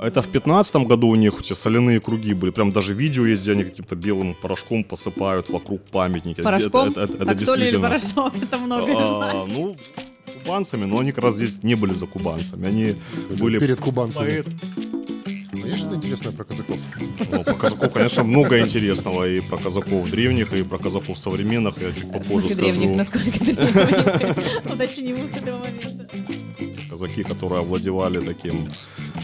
Это в 15 году у них эти соляные круги были. Прям даже видео есть, где они каким-то белым порошком посыпают вокруг памятника. Порошком? Это, это, это так соль или действительно. порошок? Это много А, ну, кубанцами, но они как раз здесь не были за кубанцами. Они были перед кубанцами. поэт- А есть что-то интересное про казаков? Ну, про казаков, конечно, много интересного и про казаков древних, и про казаков современных. Я чуть попозже скажу. древних, насколько древних? Уточним с этого момента. Казаки, которые овладевали таким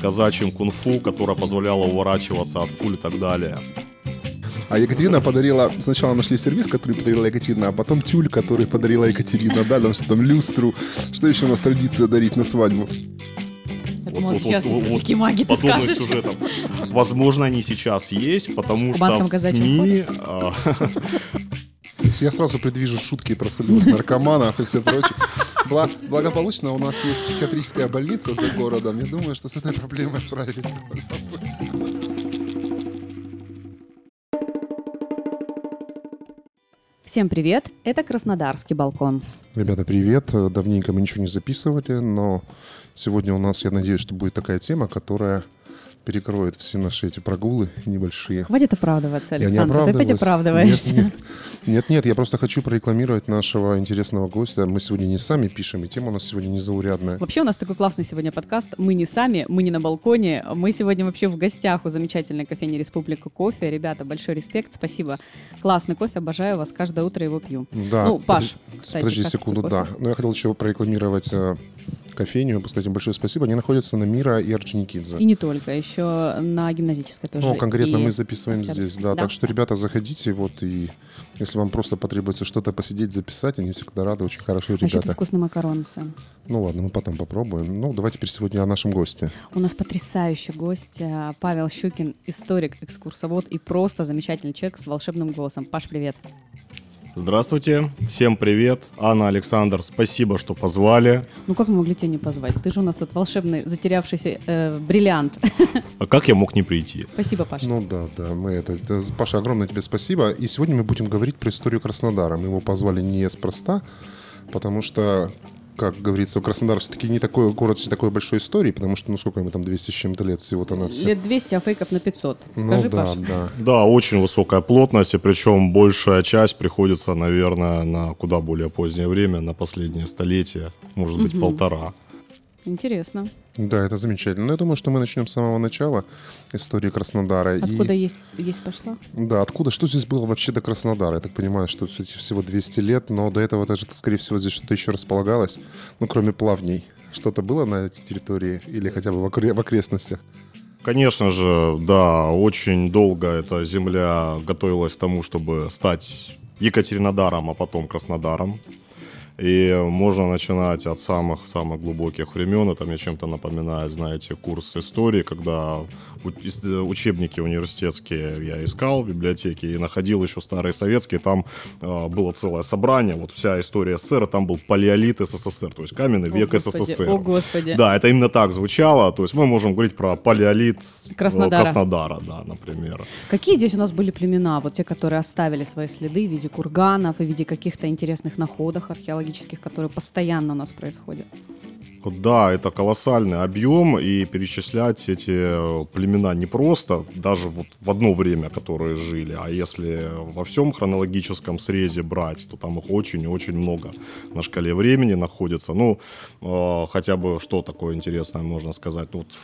казачьим кунг-фу, которое позволяло уворачиваться от пуль и так далее. А Екатерина подарила... Сначала нашли сервис, который подарила Екатерина, а потом тюль, который подарила Екатерина. Да, там что там, люстру. Что еще у нас традиция дарить на свадьбу? Вот- вот- сейчас вот- вот маги, ты подобных скажешь. сюжетов. Возможно, они сейчас есть, потому что в СМИ... Я сразу предвижу шутки про соляных наркоманов и все прочее. Бла- благополучно у нас есть психиатрическая больница за городом. Я думаю, что с этой проблемой быстро. Всем привет, это Краснодарский балкон. Ребята, привет. Давненько мы ничего не записывали, но сегодня у нас, я надеюсь, что будет такая тема, которая перекроет все наши эти прогулы небольшие. Хватит оправдываться, Я не Александр, ты опять оправдываешься. Нет, нет, нет, нет, я просто хочу прорекламировать нашего интересного гостя. Мы сегодня не сами пишем, и тема у нас сегодня незаурядная. Вообще у нас такой классный сегодня подкаст. Мы не сами, мы не на балконе. Мы сегодня вообще в гостях у замечательной кофейни Республика Кофе. Ребята, большой респект, спасибо. Классный кофе, обожаю вас. Каждое утро его пью. Да, Ну, Паш, подож- кстати, подожди секунду, да. Но я хотел еще прорекламировать э, кофейню, сказать им большое спасибо. Они находятся на Мира и Орджоникидзе. И не только, еще на гимназической тоже. Ну, конкретно И мы записываем здесь, да. Да. Так что, ребята, заходите, вот, и если вам просто потребуется что-то посидеть, записать, они всегда рады, очень хорошие А еще ребята. вкусный макарон Ну ладно, мы потом попробуем. Ну, давайте теперь сегодня о нашем госте. У нас потрясающий гость э, Павел Щукин, историк, экскурсовод и просто замечательный человек с волшебным голосом. Паш, привет. Здравствуйте, всем привет. Анна, Александр, спасибо, что позвали. Ну как мы могли тебя не позвать? Ты же у нас тут волшебный, затерявшийся э, бриллиант. А как я мог не прийти? Спасибо, Паш. Ну да, да, мы это... это- Паша, огромное тебе спасибо. И сегодня мы будем говорить про историю Краснодара. Мы его позвали неспроста, потому что, как говорится, Краснодар все-таки не такой город с такой большой историей, потому что, ну сколько ему там, 200 с чем-то лет всего-то на все. Лет 200, а фейков на 500. Ну Скажи, да, Паш. да. Да, очень высокая плотность, и причем большая часть приходится, наверное, на куда более позднее время, на последнее столетие, может быть, полтора. Интересно. Да, это замечательно. Но я думаю, что мы начнем с самого начала истории Краснодара. Откуда И, есть, есть пошла? да, откуда, что здесь было вообще до Краснодара? Я так понимаю, что всего 200 лет, но до этого даже, скорее всего, здесь что-то еще располагалось, ну, кроме плавней. Что-то было на этой территории или хотя бы в, окре- в окрестностях? Конечно же, да, очень долго эта земля готовилась к тому, чтобы стать Екатеринодаром, а потом Краснодаром. И можно начинать от самых-самых глубоких времен. Это мне чем-то напоминает, знаете, курс истории, когда учебники университетские я искал в библиотеке и находил еще старые советские. Там э, было целое собрание, вот вся история СССР, там был палеолит СССР, то есть каменный О, век Господи, СССР. О, Господи. Да, это именно так звучало. То есть мы можем говорить про палеолит э, Краснодара. Краснодара, да, например. Какие здесь у нас были племена? Вот те, которые оставили свои следы в виде курганов и в виде каких-то интересных находок археологических, которые постоянно у нас происходят. Да, это колоссальный объем, и перечислять эти э, племена непросто, даже вот в одно время, которые жили. А если во всем хронологическом срезе брать, то там их очень-очень много на шкале времени находится. Ну, э, хотя бы что такое интересное можно сказать. Ну, Вот,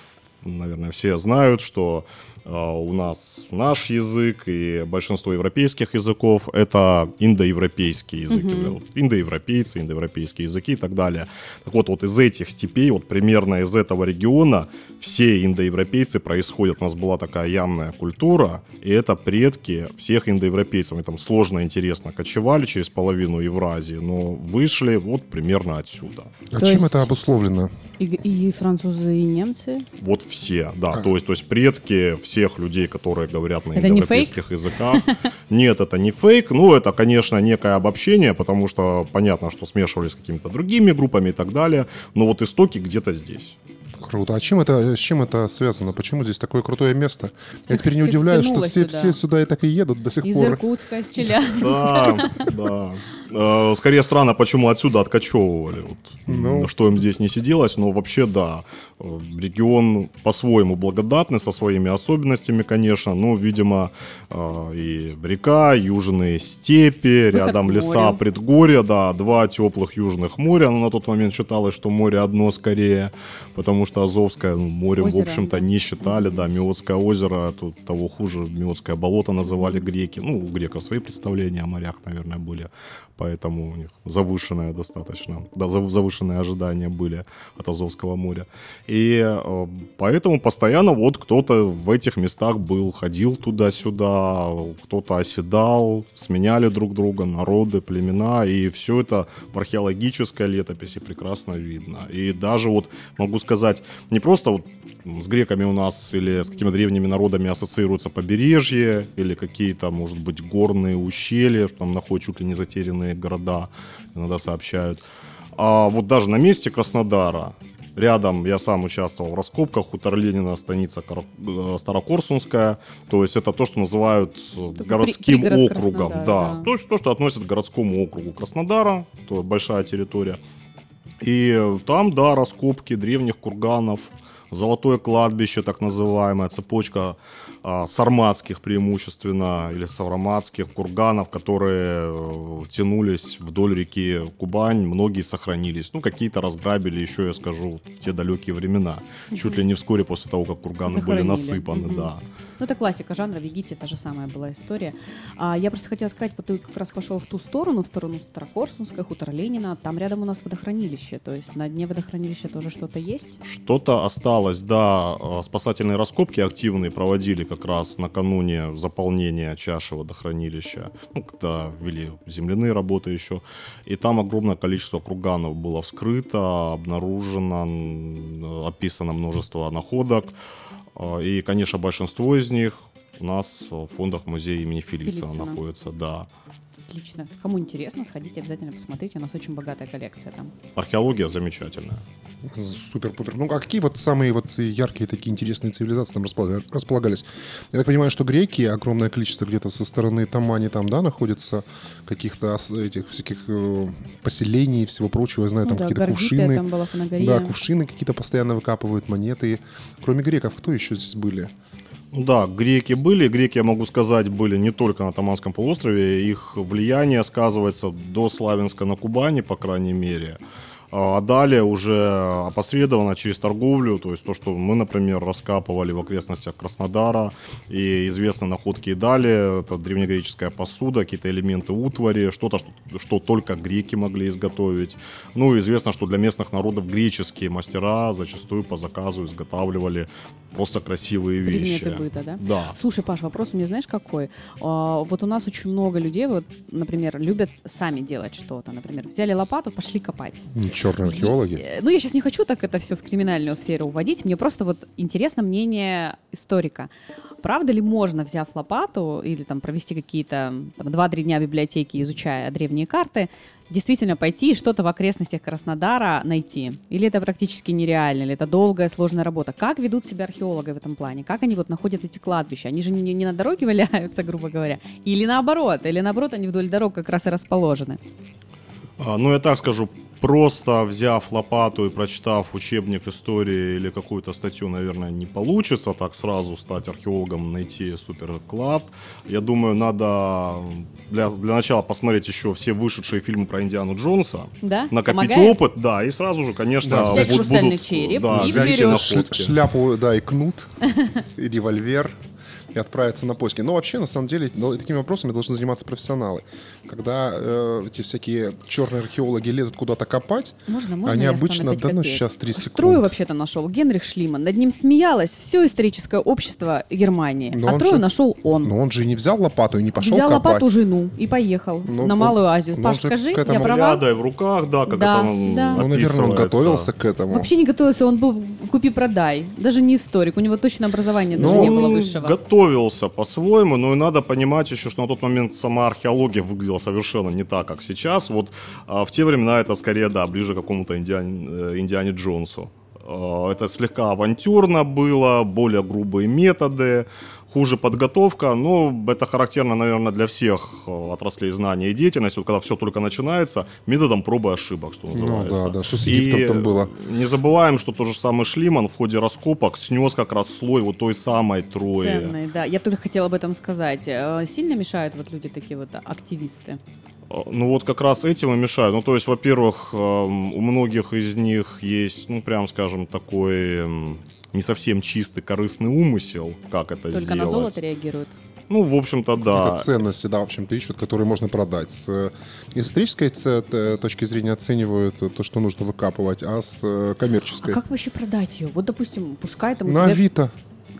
наверное, все знают, что у нас наш язык и большинство европейских языков — это индоевропейские языки. Индоевропейцы, индоевропейские языки и так далее. Так вот, вот из этих степей, вот примерно из этого региона все индоевропейцы происходят. У нас была такая ямная культура, и это предки всех индоевропейцев. Они там сложно, интересно кочевали через половину Евразии, но вышли вот примерно отсюда. А То чем есть- это обусловлено? И, и французы, и немцы. Вот все, да. То есть, то есть предки всех людей, которые говорят на Это не языках. Нет, это не фейк. Ну, это, конечно, некое обобщение, потому что понятно, что смешивались с какими-то другими группами и так далее. Но вот истоки где-то здесь. Круто. А чем это, с чем это связано? Почему здесь такое крутое место? Я теперь не удивляюсь, что все, сюда. все сюда и так и едут до сих Из пор. Иркутска, из Челябинска. Да, да. Э, Скорее странно, почему отсюда откачевывали. Вот, Ну. Что им здесь не сиделось, но вообще да. Э, Регион по-своему благодатный, со своими особенностями, конечно. Но, видимо, э, и река, южные степи, рядом к леса, предгорья, да, два теплых южных моря. Но на тот момент считалось, что море одно скорее, потому что Азовское ну, морем, Озеро. в общем-то, не считали, да, Миотское озеро, тут того хуже, Миотское болото называли греки. Ну, у греков свои представления о морях, наверное, были, поэтому у них завышенное достаточно, да, зав- завышенные ожидания были от Азовского моря. И э, поэтому постоянно вот кто-то в этих местах был, ходил туда-сюда, кто-то оседал, сменяли друг друга, народы, племена, и все это в археологической летописи прекрасно видно. И даже вот могу сказать, не просто вот с греками у нас или с какими древними народами ассоциируется побережье или какие-то, может быть, горные ущелья, что там находят чуть ли не затерянные города, иногда сообщают. А вот даже на месте Краснодара, рядом я сам участвовал в раскопках, у Ленина станица э, Старокорсунская, то есть это то, что называют э, при- городским округом, да, да. то есть то, что относят к городскому округу Краснодара, то большая территория. И э, там, да, раскопки древних курганов, золотое кладбище, так называемая цепочка сарматских преимущественно или савраматских курганов, которые э, тянулись вдоль реки Кубань, многие сохранились. Ну, какие-то разграбили еще, я скажу, в те далекие времена. Чуть ли не вскоре после того, как курганы были насыпаны, да. Ну, это классика жанра, в Египте та же самая была история. А, я просто хотела сказать, вот ты как раз пошел в ту сторону, в сторону Старокорсунской, хутор Ленина, там рядом у нас водохранилище, то есть на дне водохранилища тоже что-то есть? Что-то осталось, да. Э, Спасательные раскопки активные проводили как раз накануне заполнения чаши водохранилища, ну, когда вели земляные работы еще. И там огромное количество курганов было вскрыто, обнаружено, описано множество находок. Э, И, конечно, большинство из них у нас в фондах музея имени Фелиция. находится, да. Отлично. Кому интересно, сходите обязательно посмотрите, у нас очень богатая коллекция там. Археология замечательная. Супер-пупер. Ну, а какие вот самые вот яркие такие интересные цивилизации там располага- располагались? Я так понимаю, что греки, огромное количество где-то со стороны Тамани там, да, находится, каких-то этих всяких э, поселений и всего прочего. Я знаю, Ну там да, какие-то кувшины. там была. Да, кувшины какие-то постоянно выкапывают, монеты. Кроме греков, кто еще здесь были? Да, греки были. Греки, я могу сказать, были не только на Таманском полуострове. Их влияние сказывается до Славянска на Кубани, по крайней мере. А далее уже опосредованно через торговлю, то есть то, что мы, например, раскапывали в окрестностях Краснодара, и известны находки и далее, это древнегреческая посуда, какие-то элементы утвари, что-то, что, что только греки могли изготовить. Ну, известно, что для местных народов греческие мастера зачастую по заказу изготавливали просто красивые вещи. Предметы быта, да? Да. Слушай, Паш, вопрос у меня знаешь какой? А, вот у нас очень много людей, вот, например, любят сами делать что-то. Например, взяли лопату, пошли копать. Черные археологи. Э, Ну, я сейчас не хочу так это все в криминальную сферу уводить. Мне просто вот интересно мнение историка. Правда ли можно, взяв лопату или там провести какие-то там, 2-3 дня в библиотеке, изучая древние карты, действительно пойти и что-то в окрестностях Краснодара найти? Или это практически нереально, или это долгая, сложная работа? Как ведут себя археологи в этом плане? Как они вот находят эти кладбища? Они же не, не на дороге валяются, грубо говоря. Или наоборот, или наоборот, они вдоль дорог как раз и расположены. А, Ну, я так скажу, просто взяв лопату и прочитав учебник истории или какую-то статью, наверное, не получится так сразу стать археологом, найти суперклад. Я думаю, надо для, для начала посмотреть еще все вышедшие фильмы про Индиану Джонса, Да? накопить Помогает? опыт, да, и сразу же, конечно, Да, взять буд- будут, череп да, и взять находки. шляпу, да, и кнут, и револьвер, и отправиться на поиски. Но вообще, на самом деле, такими вопросами должны заниматься профессионалы. Когда э, эти всякие черные археологи лезут куда-то копать, Можно, можно они обычно, да ну сейчас 3 Трою секунды. вообще-то нашел. Генрих Шлиман. Над ним смеялось все историческое общество Германии. Но а Трою же- нашел он. Но он же и не взял лопату и не пошел Взял копать. лопату жену и поехал Ну, на он- Малую Азию. ну, Паш, он же скажи, этому- я права? Взглядай в руках, да, как Да, это да. Ну, наверное, он готовился к этому. Вообще не готовился, он был купи-продай. Даже не историк, у него точно образования даже Ну, не было высшего. Готовился по-своему, но и надо понимать еще, что на тот момент сама археология выглядела совершенно не так, как сейчас. Вот а, в те времена это скорее, да, ближе к какому-то Индиане, э, Индиане Джонсу. Э, Это слегка авантюрно было, более грубые методы, хуже подготовка. Но это характерно, наверное, для всех э, отраслей знания и деятельности. Вот когда все только начинается, методом пробы и ошибок, что называется. Ну да, да, что с Египтом И там было. Не забываем, что тот же самый Шлиман в ходе раскопок снес как раз слой вот той самой Трои. Ценный, да. Я только хотела об этом сказать. Э, Сильно мешают вот люди такие вот активисты? Э, Ну вот как раз этим и мешают. Ну то есть, во-первых, эм, у многих из них есть, ну прям скажем, такой эм, не совсем чистый корыстный умысел, как это Только сделать. на золото реагируют. Ну, в общем-то, да. Это ценности, да, в общем-то, ищут, которые можно продать. С э, исторической т- точки зрения оценивают э, то, что нужно выкапывать, а с э, А коммерческой... как вообще продать ее? Вот, допустим, пускай там На тебя- Авито.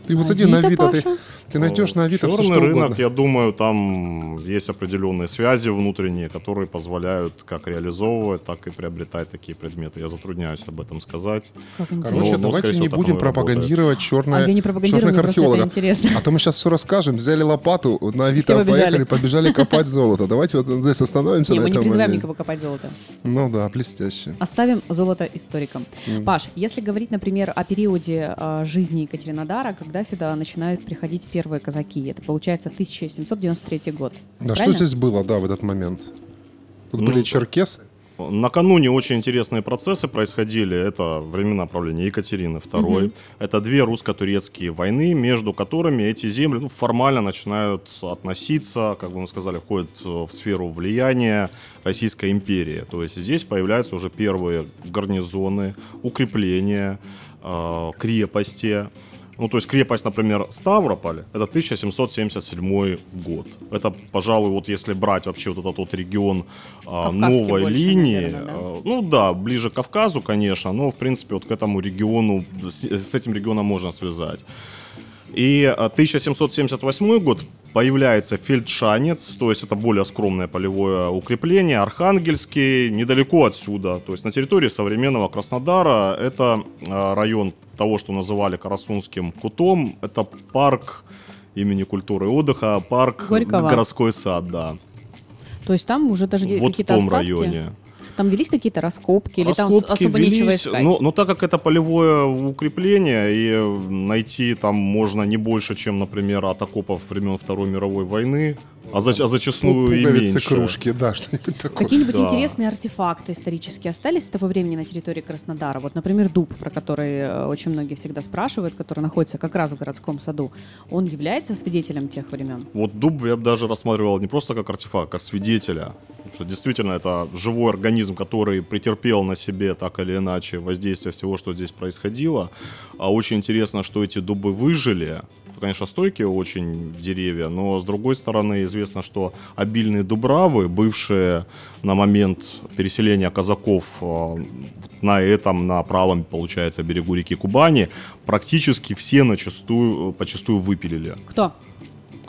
Ты вот зайди на Авито, Авито, ты, ты найдешь на Авито все, Черный что рынок, угодно. я думаю, там есть определенные связи внутренние, которые позволяют как реализовывать, так и приобретать такие предметы. Я затрудняюсь об этом сказать. Короче, Ну, ну, давайте скорее не будем пропагандировать черное, А я не черных археологов. А то мы сейчас все расскажем. Взяли лопату, на Все Авито поехали, побежали копать золото. Давайте вот здесь остановимся Не, на мы не этом призываем никого копать золото. Ну да, блестяще. Оставим золото историкам. Паш, если говорить, например, о периоде э, жизни Екатеринодара, когда сюда начинают приходить первые казаки, это получается 1793 год. Да, что правильно? здесь было, да, в этот момент? Тут Ну, были да. черкесы. Накануне очень интересные процессы происходили. Это времена правления Екатерины II. Мгм. Это две русско-турецкие войны, между которыми эти земли ну, формально начинают относиться, как бы мы сказали, входят э, в сферу влияния Российской империи. То есть здесь появляются уже первые гарнизоны, укрепления, э, крепости. Ну, то есть крепость, например, Ставрополь, это 1777 год. Это, пожалуй, вот если брать вообще вот этот вот регион а, новой больше, линии, наверное, да? а, ну да, ближе к Кавказу, конечно, но, в принципе, вот к этому региону, с, с этим регионом можно связать. И а, 1778 год появляется Фельдшанец, то есть это более скромное полевое укрепление, Архангельский, недалеко отсюда, то есть на территории современного Краснодара, это а, район того, что называли Карасунским кутом, это парк имени культуры и отдыха, парк Горького. городской сад, да, То есть там уже даже вот в какие-то том остатки? районе. Там велись какие-то раскопки, или там Раскопки особо нечего велись, искать? Но, но так как это полевое укрепление, и найти там можно не больше, чем, например, от окопов времен Второй мировой войны, а, за, а зачастую и Пуговицы, меньше. кружки, да, что-нибудь такое. Какие-нибудь Да. интересные артефакты исторические остались с того времени на территории Краснодара? Вот, например, дуб, про который э, очень многие всегда спрашивают, который находится как раз в городском саду. Он является свидетелем тех времен? Вот дуб я бы даже рассматривал не просто как артефакт, а как свидетеля. Потому что действительно это живой организм, который претерпел на себе так или иначе воздействие всего, что здесь происходило. А очень интересно, что эти дубы выжили. Конечно, стойкие очень деревья, но с другой стороны известно, что обильные дубравы, бывшие на момент переселения казаков э, на этом, на правом, получается, берегу реки Кубани, практически все начастую, почастую выпилили. Кто?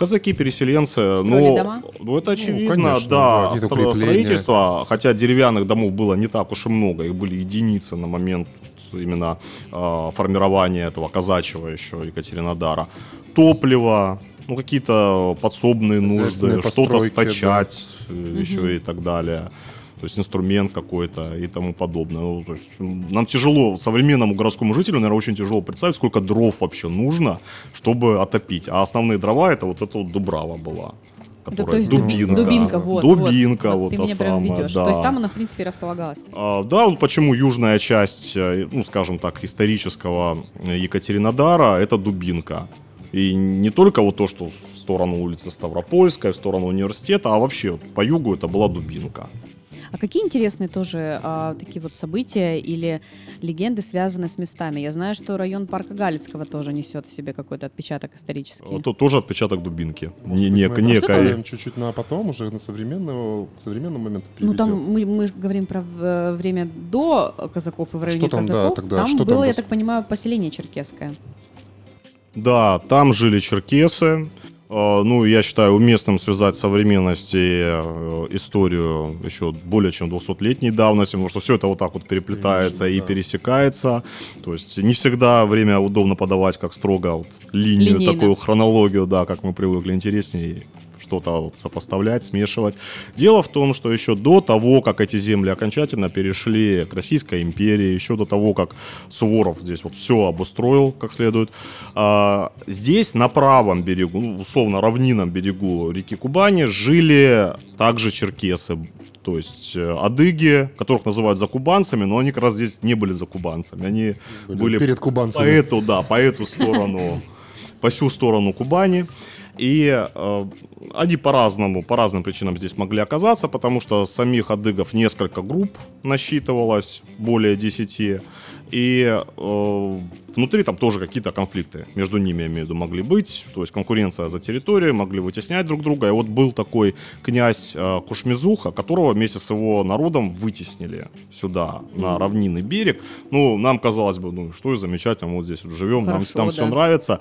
Казаки-переселенцы, Строили ну, дома? ну, это очевидно, конечно, да, да, стро- укрепления. строительство, хотя деревянных домов было не так уж и много, их были единицы на момент именно э, формирования этого казачьего еще Екатеринодара. Топливо, ну, какие-то подсобные нужды, что-то стачать э, еще и так далее. То есть инструмент какой-то и тому подобное. Ну, то есть нам тяжело, современному городскому жителю, наверное, очень тяжело представить, сколько дров вообще нужно, чтобы отопить. А основные дрова это вот эта вот дубрава была. Да, Которая то есть дубинка. Дубинка, вот. Дубинка, вот. вот, Ты та меня прям самая, ведешь. да. То есть там она, в принципе, располагалась. А, Да, вот почему южная часть, э, ну, скажем так, исторического э, Екатеринодара – это Дубинка. И не только вот то, что в сторону улицы Ставропольская, в сторону университета, а вообще вот по югу это была Дубинка. А какие интересные тоже а, такие вот события или легенды связаны с местами? Я знаю, что район парка Галицкого тоже несет в себе какой-то отпечаток исторический. Это тоже отпечаток Дубинки. Не, Мы нек- это некой- оставим чуть-чуть на потом, уже на современного, к современному моменту Ну, там мы, мы говорим про э, время до казаков и в районе там, да, казаков. тогда? там Что там было, я рас- так понимаю, поселение черкесское. Да, там жили черкесы. Э, Ну, я считаю уместным связать современность и э, историю еще более чем 200-летней давности, потому что все это вот так вот переплетается Конечно, и да. пересекается. То есть не всегда время удобно подавать как строго вот линию, Линейно. такую хронологию, да, как мы привыкли, интереснее что-то вот сопоставлять, смешивать. Дело в том, что еще до того, как эти земли окончательно перешли к Российской империи, еще до того, как Суворов здесь вот все обустроил как следует, а, здесь на правом берегу, ну, условно равнинном берегу реки Кубани жили также черкесы, то есть э, адыги, которых называют закубанцами, но они как раз здесь не были закубанцами, они Были были, перед кубанцами. по эту, да, по эту сторону, по всю сторону Кубани. И э, они по-разному, по разным причинам здесь могли оказаться, потому что самих адыгов несколько групп насчитывалось, более 10. И э, внутри там тоже какие-то конфликты между ними, я имею в виду, могли быть. То есть конкуренция за территорию, могли вытеснять друг друга. И вот был такой князь э, Кушмезуха, которого вместе с его народом вытеснили сюда, на равнинный берег. Ну, нам казалось бы, ну, что и замечательно, мы вот здесь вот живем, нам Хорошо, там да. все нравится.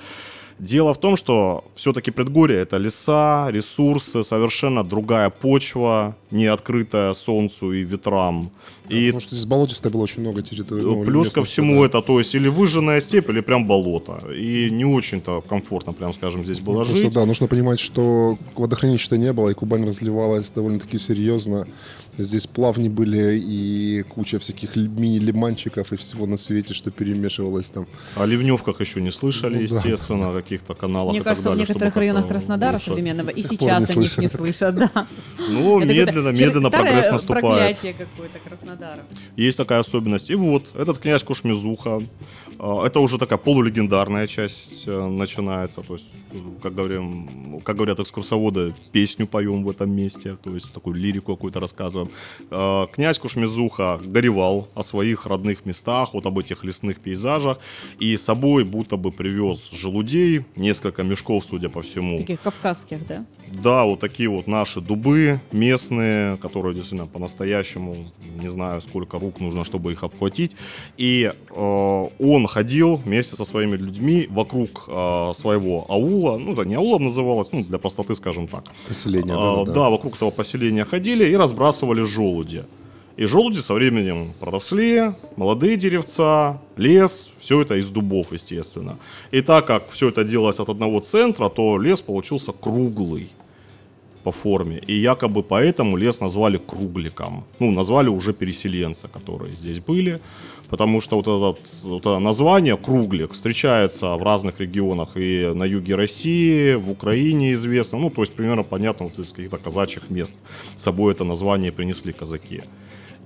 Дело в том, что все-таки предгорье это леса, ресурсы, совершенно другая почва, не открытая солнцу и ветрам. И Потому что здесь болотистое было очень много территорий. ну, плюс ко всему да. это, то есть или выжженная степь, или прям болото. И не очень-то комфортно, прям скажем, здесь было что, жить. да, нужно понимать, что водохранилища не было, и Кубань разливалась довольно-таки серьезно. Здесь плавни были и куча всяких ли- мини-лиманчиков и всего на свете, что перемешивалось там. О ливневках еще не слышали, Ну да. естественно, о каких-то каналах Мне и кажется, так в далее, некоторых чтобы районах Краснодара лучше. современного и сейчас о них не слышат. да. Ну, Это медленно, какое-то медленно прогресс наступает. какое-то Краснодара. Есть такая особенность. И вот, этот князь Кушмезуха, э, это уже такая полулегендарная часть э, начинается. То есть, э, как, говорим, как говорят экскурсоводы, песню поем в этом месте, то есть такую лирику какую-то рассказываем. Э, Князь Кушмезуха горевал о своих родных местах, вот об этих лесных пейзажах, и с собой будто бы привез желудей, несколько мешков, судя по всему. Таких кавказских, да? Да, вот такие вот наши дубы местные, которые действительно по-настоящему, не знаю, сколько рук нужно, чтобы их обхватить. И э, он ходил вместе со своими людьми вокруг э, своего аула, ну, это не аулом называлось, ну, для простоты, скажем так. Поселение, А, да, да, вокруг этого поселения ходили и разбрасывали желуди. И желуди со временем проросли, молодые деревца, лес, все это из дубов, естественно. И так как все это делалось от одного центра, то лес получился круглый по форме. И якобы поэтому лес назвали кругликом. Ну, назвали уже переселенцы, которые здесь были. Потому что вот, этот, вот это название круглик встречается в разных регионах и на юге России, в Украине известно. Ну, то есть примерно понятно, вот из каких-то казачьих мест с собой это название принесли казаки.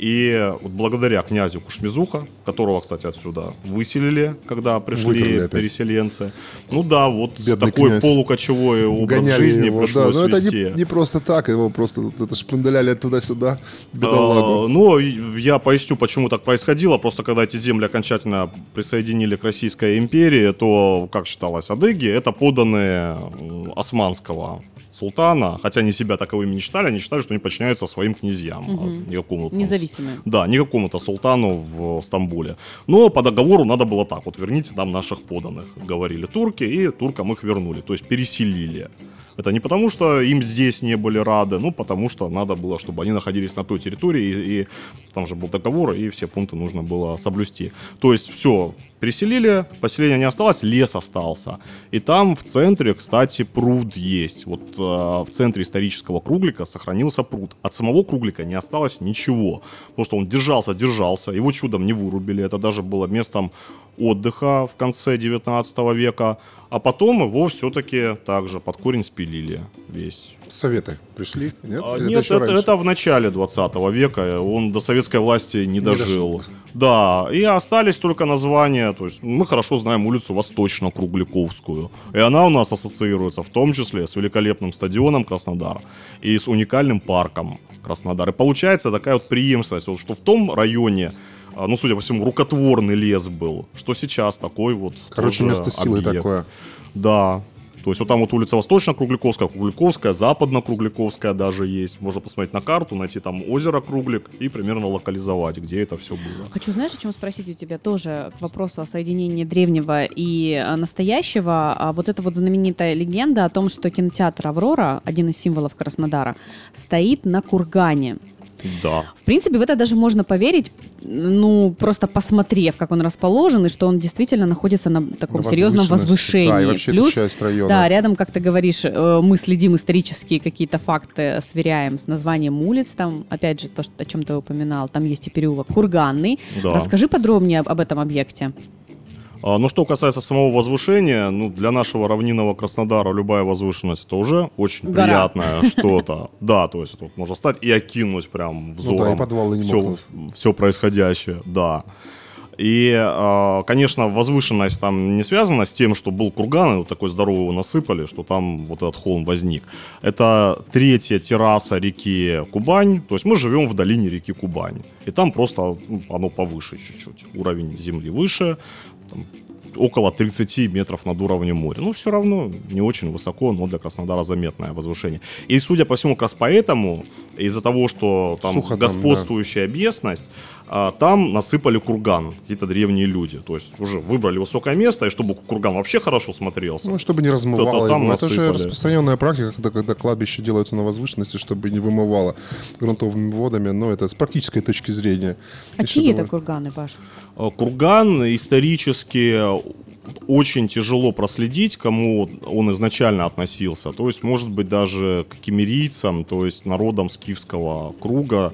И вот благодаря князю Кушмезуха, которого, кстати, отсюда выселили, когда пришли переселенцы. Ну да, вот Бедный такой князь. полукочевой образ Гоняли жизни его, да. пришлось Но это вести. не, не просто так, его просто это шпындаляли туда-сюда, А, бедолагу. Ну, и я поясню, почему так происходило. Просто когда эти земли окончательно присоединили к Российской империи, то, как считалось, адыги — это подданные м, османского султана, хотя они себя таковыми не считали, они считали, что они подчиняются своим князьям, а не какому-то там Независимые. да, не какому-то султану в Стамбуле. Но по договору надо было так, вот верните нам наших поданных, говорили турки, и туркам их вернули, то есть переселили. Это не потому, что им здесь не были рады, ну, потому что надо было, чтобы они находились на той территории, и, и там же был договор, и все пункты нужно было соблюсти. То есть все, переселили, поселение не осталось, лес остался. И там в центре, кстати, пруд есть. Вот э, в центре исторического круглика сохранился пруд. От самого круглика не осталось ничего. Потому что он держался, держался, его чудом не вырубили. Это даже было местом отдыха в конце 19 века. А потом его все-таки также под корень спилили весь. Советы пришли? Нет? А, Или Нет, это, раньше? это в начале 20 века. Он до советской власти не дожил. дожил. Да, и остались только названия. То есть мы хорошо знаем улицу Восточно-Кругляковскую. И она у нас ассоциируется в том числе с великолепным стадионом Краснодар и с уникальным парком Краснодар. И получается такая вот преемственность, вот, что в том районе ну, судя по всему, рукотворный лес был, что сейчас такой вот Короче, место силы объект. такое. Да. То есть вот там вот улица Восточно-Кругляковская, Кругляковская, Западно-Кругляковская даже есть. Можно посмотреть на карту, найти там озеро Круглик и примерно локализовать, где это все было. Хочу, знаешь, о чем спросить у тебя тоже к вопросу о соединении древнего и а, настоящего. А вот эта вот знаменитая легенда о том, что кинотеатр «Аврора», один из символов Краснодара, стоит на кургане. Да. В принципе, в это даже можно поверить, ну, просто посмотрев, как он расположен, и что он действительно находится на таком На серьезном возвышении. Да, и вообще это Плюс, часть района. да, рядом, как ты говоришь, э, мы следим исторические какие-то факты, сверяем с названием улиц, там, опять же, то, что, о чем ты упоминал, там есть и переулок Курганный. Да. Расскажи подробнее об, об этом объекте. А, Ну, что касается самого возвышения, ну, для нашего равнинного Краснодара любая возвышенность это уже очень Гора. приятное что-то. Да, то есть тут можно стать и окинуть прям Ну взором да, и подвалы не все, могут. все происходящее, да. И, а, конечно, возвышенность там не связана с тем, что был курган, и вот такой здоровый его насыпали, что там вот этот холм возник. Это третья терраса реки Кубань, то есть мы живем в долине реки Кубань. И там просто ну, оно повыше чуть-чуть, уровень земли выше, там, около 30 метров над уровнем моря. Ну, все равно не очень высоко, но для Краснодара заметное возвышение. И, судя по всему, как раз поэтому, из-за того, что там Сухо там, господствующая местность, а, там насыпали курган, какие-то древние люди. То есть уже выбрали высокое место, и чтобы курган вообще хорошо смотрелся. Ну, чтобы не размывало там его. Это же распространенная практика, когда, когда кладбища делаются на возвышенности, чтобы не вымывало грунтовыми водами. Но это с практической точки зрения. А Еще чьи это думаю, курганы, Паш? Э, Курган исторически очень тяжело проследить, кому он изначально относился. То есть, может быть, даже к кемерийцам, то есть народам скифского круга,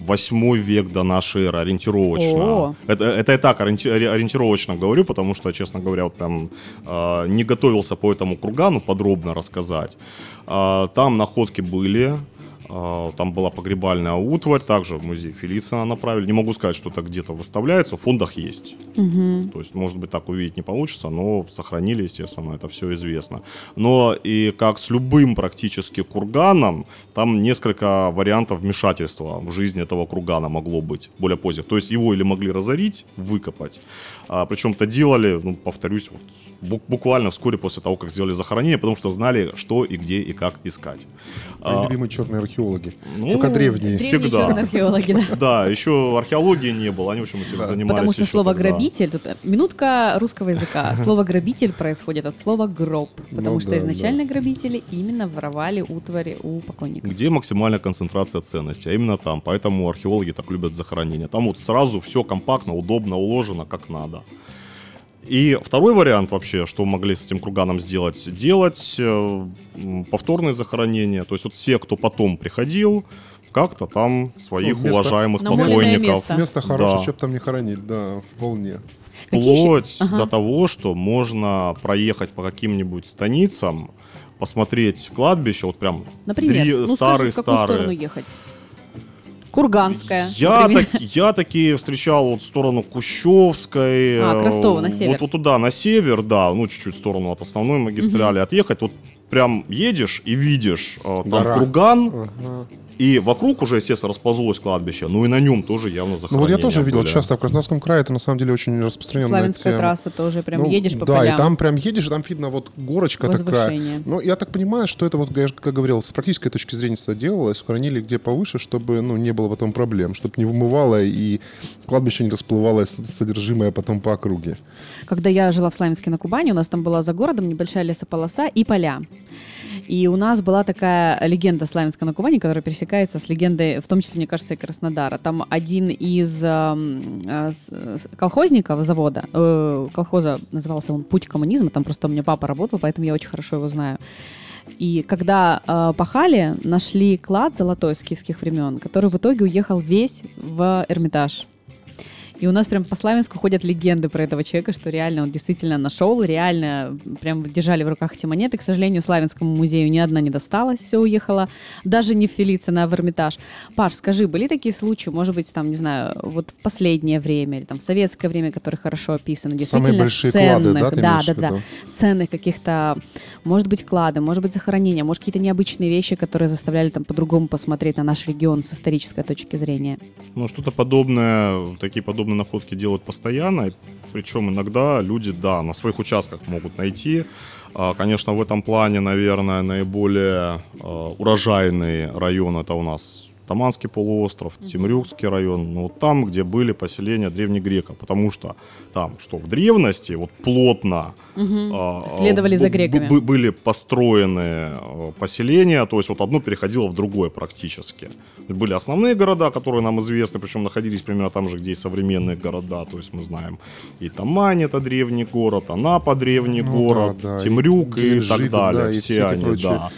8 век до нашей эры, ориентировочно. О. Это, это я так ориенти- ори- ориентировочно говорю, потому что, честно говоря, вот там э, не готовился по этому кургану подробно рассказать. А, там находки были, там была погребальная утварь, также в музей Фелицина направили. Не могу сказать, что это где-то выставляется, в фондах есть. То есть, может быть, так увидеть не получится, но сохранили, естественно, это все известно. Но и как с любым практически курганом, там несколько вариантов вмешательства в жизнь этого кургана могло быть, более поздних. То есть его или могли разорить, выкопать. А, причем это делали, ну, повторюсь, вот, бу- буквально вскоре после того, как сделали захоронение, потому что знали, что и где и как искать. А, любимые черные археологи. ну, Только древние. Всегда. археологи, да. Да, еще археологии не было, они, в общем, этим Да. занимались Потому что слово тогда. грабитель, тут э, минутка русского языка. Слово грабитель происходит от слова гроб, потому Ну что да, изначально грабители именно воровали утвари у покойников. где максимальная концентрация ценностей, а именно там. Поэтому археологи так любят захоронения. Там вот сразу все компактно, удобно уложено, как надо. И второй вариант вообще, что могли с этим курганом сделать, делать э, повторные захоронения. То есть вот все, кто потом приходил, как-то там своих Ну, место- уважаемых На покойников. место. Место хорошее, Да. чтобы там не хоронить, да, вполне. Вплоть Ага. до того, что можно проехать по каким-нибудь станицам, посмотреть кладбище, вот прям Например, дри- ну, скажи, старые Курганская. Я, так, я такие встречал вот в сторону Кущевской. А, к э, Ростову, на север. Вот, вот туда, на север, да, ну чуть-чуть в сторону от основной магистрали отъехать. Вот прям едешь и видишь э, там Гора. курган, Ага. И вокруг уже, естественно, расползлось кладбище, ну и на нем тоже явно Ну вот я тоже видел часто в Краснодарском крае, это на самом деле очень распространенная Славянская тема. трасса тоже, прям Ну, едешь по да, полям. и там прям едешь, и там видно вот горочка такая. Возвышение. Ну, я так понимаю, что это вот, я как говорил, с практической точки зрения это делалось, хранили где повыше, чтобы, ну, не было потом проблем, чтобы не вымывало и кладбище не расплывалось содержимое потом по округе. Когда я жила в Славянске на Кубани, у нас там была за городом небольшая лесополоса и поля. И у нас была такая легенда Славянска на Кубани, которая пересекается с легендой, в том числе, мне кажется, и Краснодара. Там один из э, колхозников завода, э, колхоза назывался он «Путь коммунизма», там просто у меня папа работал, поэтому я очень хорошо его знаю. И когда э, пахали, нашли клад золотой с киевских времен, который в итоге уехал весь в Эрмитаж. И у нас прям по Славянску ходят легенды про этого человека, что реально он действительно нашел, реально прям держали в руках эти монеты. К сожалению, Славянскому музею ни одна не досталась, все уехала. Даже не в Фелицина, а в Эрмитаж. Паш, скажи, были такие случаи, может быть, там, не знаю, вот в последнее время или там в советское время, которые хорошо описаны, действительно Самые большие ценных, клады, да, ты да, да, да, ценных каких-то, может быть, клады, может быть, захоронения, может, какие-то необычные вещи, которые заставляли там по-другому посмотреть на наш регион с исторической точки зрения. Ну, что-то подобное, такие подобные находки делают постоянно. Причем иногда люди, да, на своих участках могут найти. А, Конечно, в этом плане, наверное, наиболее а, урожайный район это у нас Таманский полуостров, Темрюкский район, ну, вот там, где были поселения древних греков, потому что там, что в древности, вот плотно а, Следовали за б- б- греками. б- были построены э, поселения, то есть вот одно переходило в другое практически. Были основные города, которые нам известны, причем находились примерно там же, где и современные города, то есть мы знаем и Тамань это древний город, Анапа древний Ну город, да, да, Темрюк и, Геленджик, так далее, да, и все, все эти они, прочие да.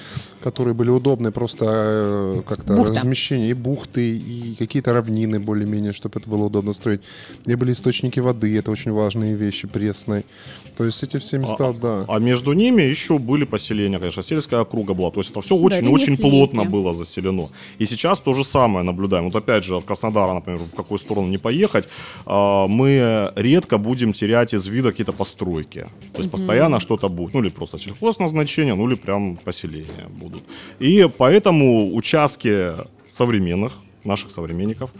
Которые были удобны просто э, как-то Бухта. размещение, и бухты, и какие-то равнины более-менее, чтобы это было удобно строить. Где были источники воды, это очень важные вещи, пресной. То есть эти все места, да. А между ними еще были поселения, конечно, сельская округа была. То есть это все очень-очень ремесленники. плотно было заселено. И сейчас то же самое наблюдаем. Вот опять же, от Краснодара, например, в какую сторону не поехать, а, мы редко будем терять из вида какие-то постройки. То есть постоянно что-то будет. Ну или просто сельхозназначение, ну или прям поселения будут. И поэтому участки современных, наших современников,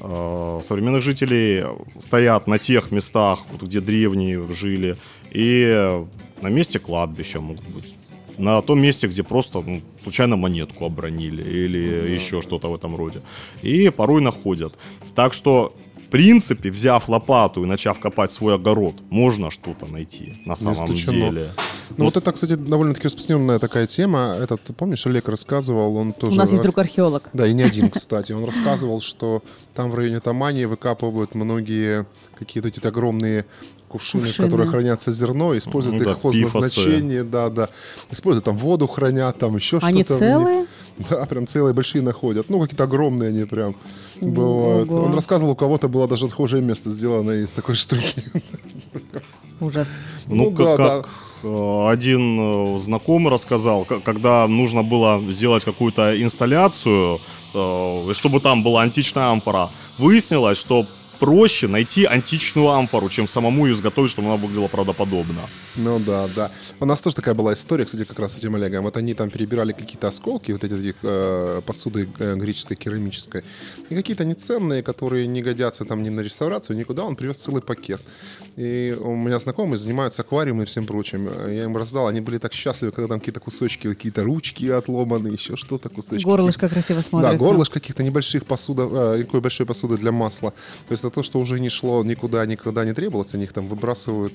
э, современных жителей стоят на тех местах, вот где древние жили, и на месте кладбища могут быть. На том месте, где просто ну, случайно монетку обронили или еще что-то в этом роде. И порой находят. Так что, принципе, взяв лопату и начав копать свой огород, можно что-то найти на самом исключено. деле. Ну вот это, кстати, довольно-таки распространенная такая тема. Этот, помнишь, Олег рассказывал, он тоже... У нас есть друг археолог. Да, и не один, кстати. Он рассказывал, что там в районе Тамани выкапывают многие какие-то эти огромные кувшины, Кувшины. в которых хранятся зерно, используют Ну да, их хозназначение, да, да. Используют там воду хранят, там еще что-то. Они целые? Да, прям целые большие находят. Ну, какие-то огромные они прям бывают. Ого. Он рассказывал, у кого-то было даже отхожее место сделано из такой штуки. Ужас. Ну, Ну как, да, как, э, один э, знакомый рассказал, когда нужно было сделать какую-то инсталляцию, э, чтобы там была античная амфора, выяснилось, что проще найти античную амфору, чем самому ее изготовить, чтобы она выглядела правдоподобно. Ну да, да. У нас тоже такая была история, кстати, как раз с этим Олегом. Вот они там перебирали какие-то осколки вот этих, этих, э, посуды э, греческой, керамической. И какие-то неценные, которые не годятся там ни на реставрацию, никуда. Он привез целый пакет. И у меня знакомые занимаются аквариумом и всем прочим. Я им раздал, они были так счастливы, когда там какие-то кусочки, какие-то ручки отломаны, еще что-то, кусочки. Горлышко красиво Да, смотрится. горлышко каких-то небольших посудов, э, никакой большой посуды для масла. То есть это то, что уже не шло никуда, никогда не требовалось, они их там выбрасывают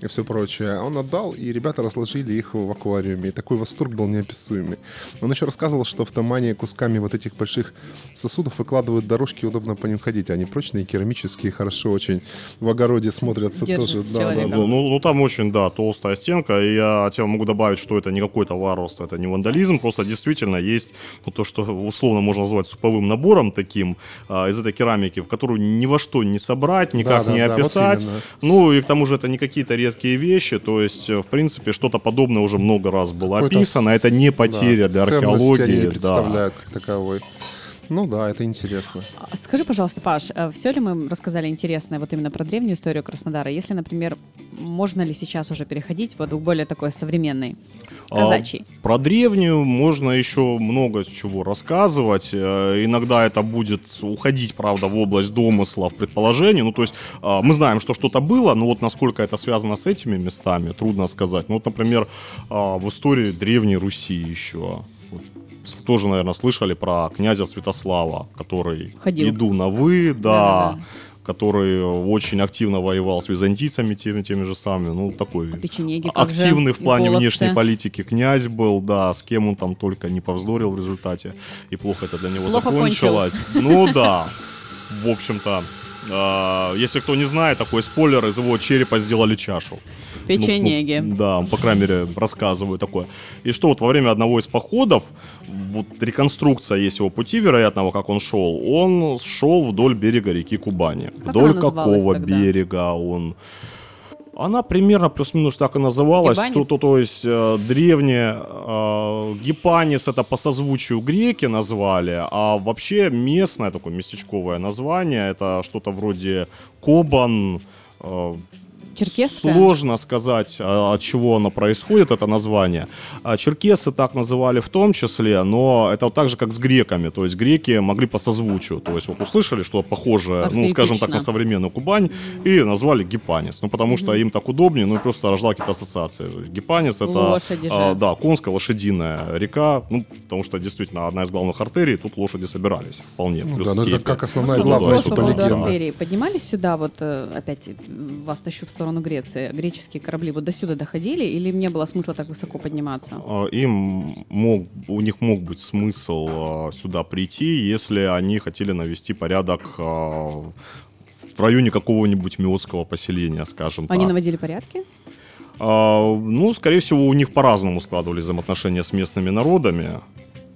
и все прочее. Он отдал, и ребята разложили их в аквариуме. И такой восторг был неописуемый. Он еще рассказывал, что в Тамане кусками вот этих больших сосудов выкладывают дорожки, удобно по ним ходить. Они прочные, керамические, хорошо очень в огороде смотрятся Держит тоже. Да, да, Ну, да. ну, ну, там очень, да, толстая стенка. И я тебе могу добавить, что это не какое-то варварство, это не вандализм, просто действительно есть ну, то, что условно можно назвать суповым набором таким а, из этой керамики, в которую ни во что не собрать, никак да, не да, вот описать. именно. ну и к тому же это не какие-то редкие вещи, то есть, э, в принципе, что-то подобное уже много раз было описано. Это не потеря да, для археологии. они не да. представляют как таковой. Ну да, это интересно. А Скажи, пожалуйста, Паш, все ли мы рассказали интересное вот именно про древнюю историю Краснодара? Если, например, можно ли сейчас уже переходить вот к более такой современной, А, казачьей? Про древнюю можно еще много чего рассказывать. Э, Иногда это будет уходить, правда, в область домыслов, предположений. Ну, то есть а, мы знаем, что что-то было, но вот насколько это связано с этими местами, трудно сказать. Ну, вот, например, а, в истории Древней Руси еще. Вот тоже, наверное, слышали про князя Святослава, который Ходил. иду на вы, да, Да-да-да. который очень активно воевал с византийцами теми, теми же самыми. Ну, такой А активный в плане половцы? внешней политики князь был, да, с кем он там только не повздорил в результате, и плохо это для него Плохо закончилось. Ну да, в общем-то, а, если кто не знает, такой спойлер, из его черепа сделали чашу. Печенеги. Ну, ну, да, по крайней мере, рассказываю такое. И что вот во время одного из походов, вот реконструкция есть его пути вероятного, как он шел, он шел вдоль берега реки Кубани. Как вдоль какого тогда? берега он... Она примерно плюс-минус так и называлась. То, то, то есть э, древние э, Гипанис это по созвучию греки назвали, а вообще местное такое местечковое название это что-то вроде Кобан, э, Черкесская? Сложно сказать, а, от чего оно происходит, это название. А Черкесы так называли в том числе, но это вот так же, как с греками. То есть греки могли по созвучию. То есть вот услышали, что похоже, ну, скажем так, на современную Кубань, и назвали Гипанис. Ну, потому что им так удобнее, ну, и просто рождала какие-то ассоциации. Гипанис это... Лошади же. а, да, конская, лошадиная река, ну, потому что действительно одна из главных артерий, тут лошади собирались вполне. Ну плюс да, ну это как основная Ну, главная да, по артерии. Поднимались сюда, вот э, опять вас тащу в сторону Греции, греческие корабли вот до сюда доходили, или им не было смысла так высоко подниматься? А, им мог, у них мог быть смысл а, сюда прийти, если они хотели навести порядок а, в районе какого-нибудь миотского поселения, скажем Они так. наводили порядки? А, ну, скорее всего, у них по-разному складывались взаимоотношения с местными народами.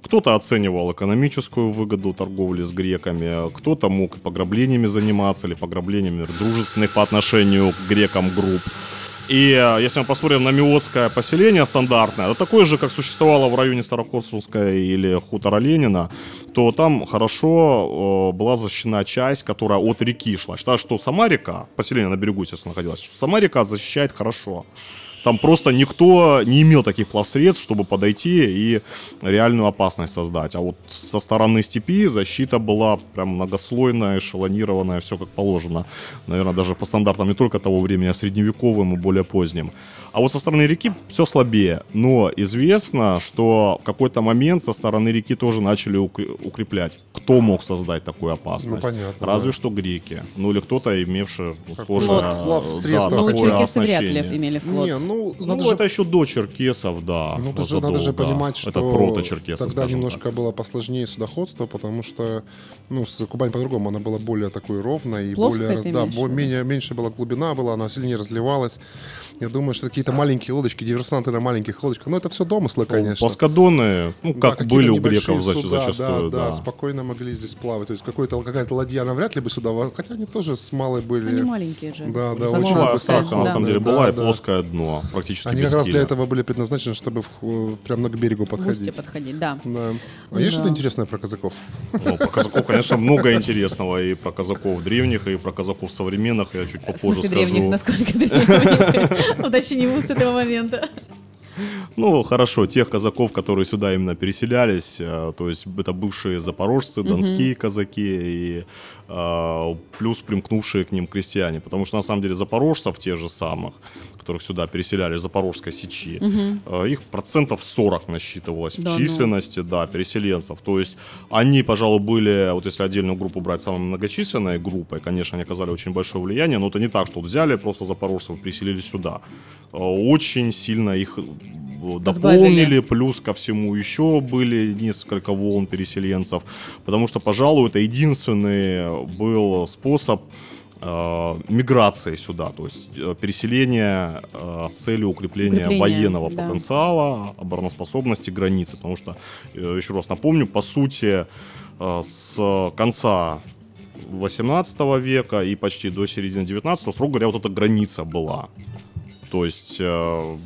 Кто-то оценивал экономическую выгоду торговли с греками, кто-то мог пограблениями заниматься, или пограблениями дружественных по отношению к грекам групп. И э, если мы посмотрим на миотское поселение стандартное, это такое же, как существовало в районе Старокосовской или хутора Ленина, то там хорошо э, была защищена часть, которая от реки шла. Считаю, что сама река, поселение на берегу, естественно, находилось, что сама река защищает хорошо. Там просто никто не имел таких плавсредств, чтобы подойти и реальную опасность создать. А вот со стороны степи защита была прям многослойная, эшелонированная, все как положено. Наверное, даже по стандартам не только того времени, а средневековым и более поздним. А вот со стороны реки все слабее. Но известно, что в какой-то момент со стороны реки тоже начали укр- укреплять. Кто мог создать такую опасность? Ну, понятно, Разве да. что греки. Ну или кто-то, имевший ну, схожее флот, да, Ну, такое черкесы вряд ли оснащение. имели флот. Не, ну, Ну, надо же это еще до черкесов, да. Ну, даже, надо же понимать, что Это прото-черкесы, тогда немножко так. было посложнее судоходство, потому что, ну, с Кубань по-другому, она была более такой ровной и Плоская более, да, виду? менее, меньше была глубина была, она сильнее разливалась. Я думаю, что какие-то маленькие лодочки, диверсанты на маленьких лодочках, ну, это все домыслы, конечно. Плоскодоны, ну, Да, как какие-то были у греков зач- суда, зачастую, да, да. да, спокойно могли здесь плавать. То есть какой-то, какая-то ладья, она вряд ли бы сюда, хотя они тоже с малой были. Они маленькие же. Да, да, очень ставка, на да. самом деле, Да, была, и да. плоское дно, практически Они без как раз для этого были предназначены, чтобы в- прямо к берегу В подходить. подходить, да. Да. А есть Да. что-то интересное про казаков? Ну, про казаков, конечно, много интересного, и про казаков древних, и про казаков современных, я чуть В попозже смысле скажу. древних, насколько древних? Уточним с этого момента. Ну, хорошо, тех казаков, которые сюда именно переселялись, э, то есть это бывшие запорожцы, донские казаки и э, плюс примкнувшие к ним крестьяне, потому что на самом деле запорожцев тех же самых, которых сюда переселяли Запорожской сечи, э, их процентов 40 насчитывалось Да в ну. численности, да, переселенцев. То есть они, пожалуй, были, вот если отдельную группу брать, самой многочисленной группой, конечно, они оказали очень большое влияние, но это не так, что взяли просто запорожцев и переселили сюда. Э, Очень сильно их э, дополнили, плюс ко всему еще были несколько волн переселенцев, потому что, пожалуй, это единственный был способ э, миграции сюда, то есть э, переселение э, с целью укрепления, Укрепления, военного да. потенциала, обороноспособности границы, потому что, э, еще раз напомню, по сути, э, с конца 18 века и почти до середины 19 строго говоря, вот эта граница была. То есть э,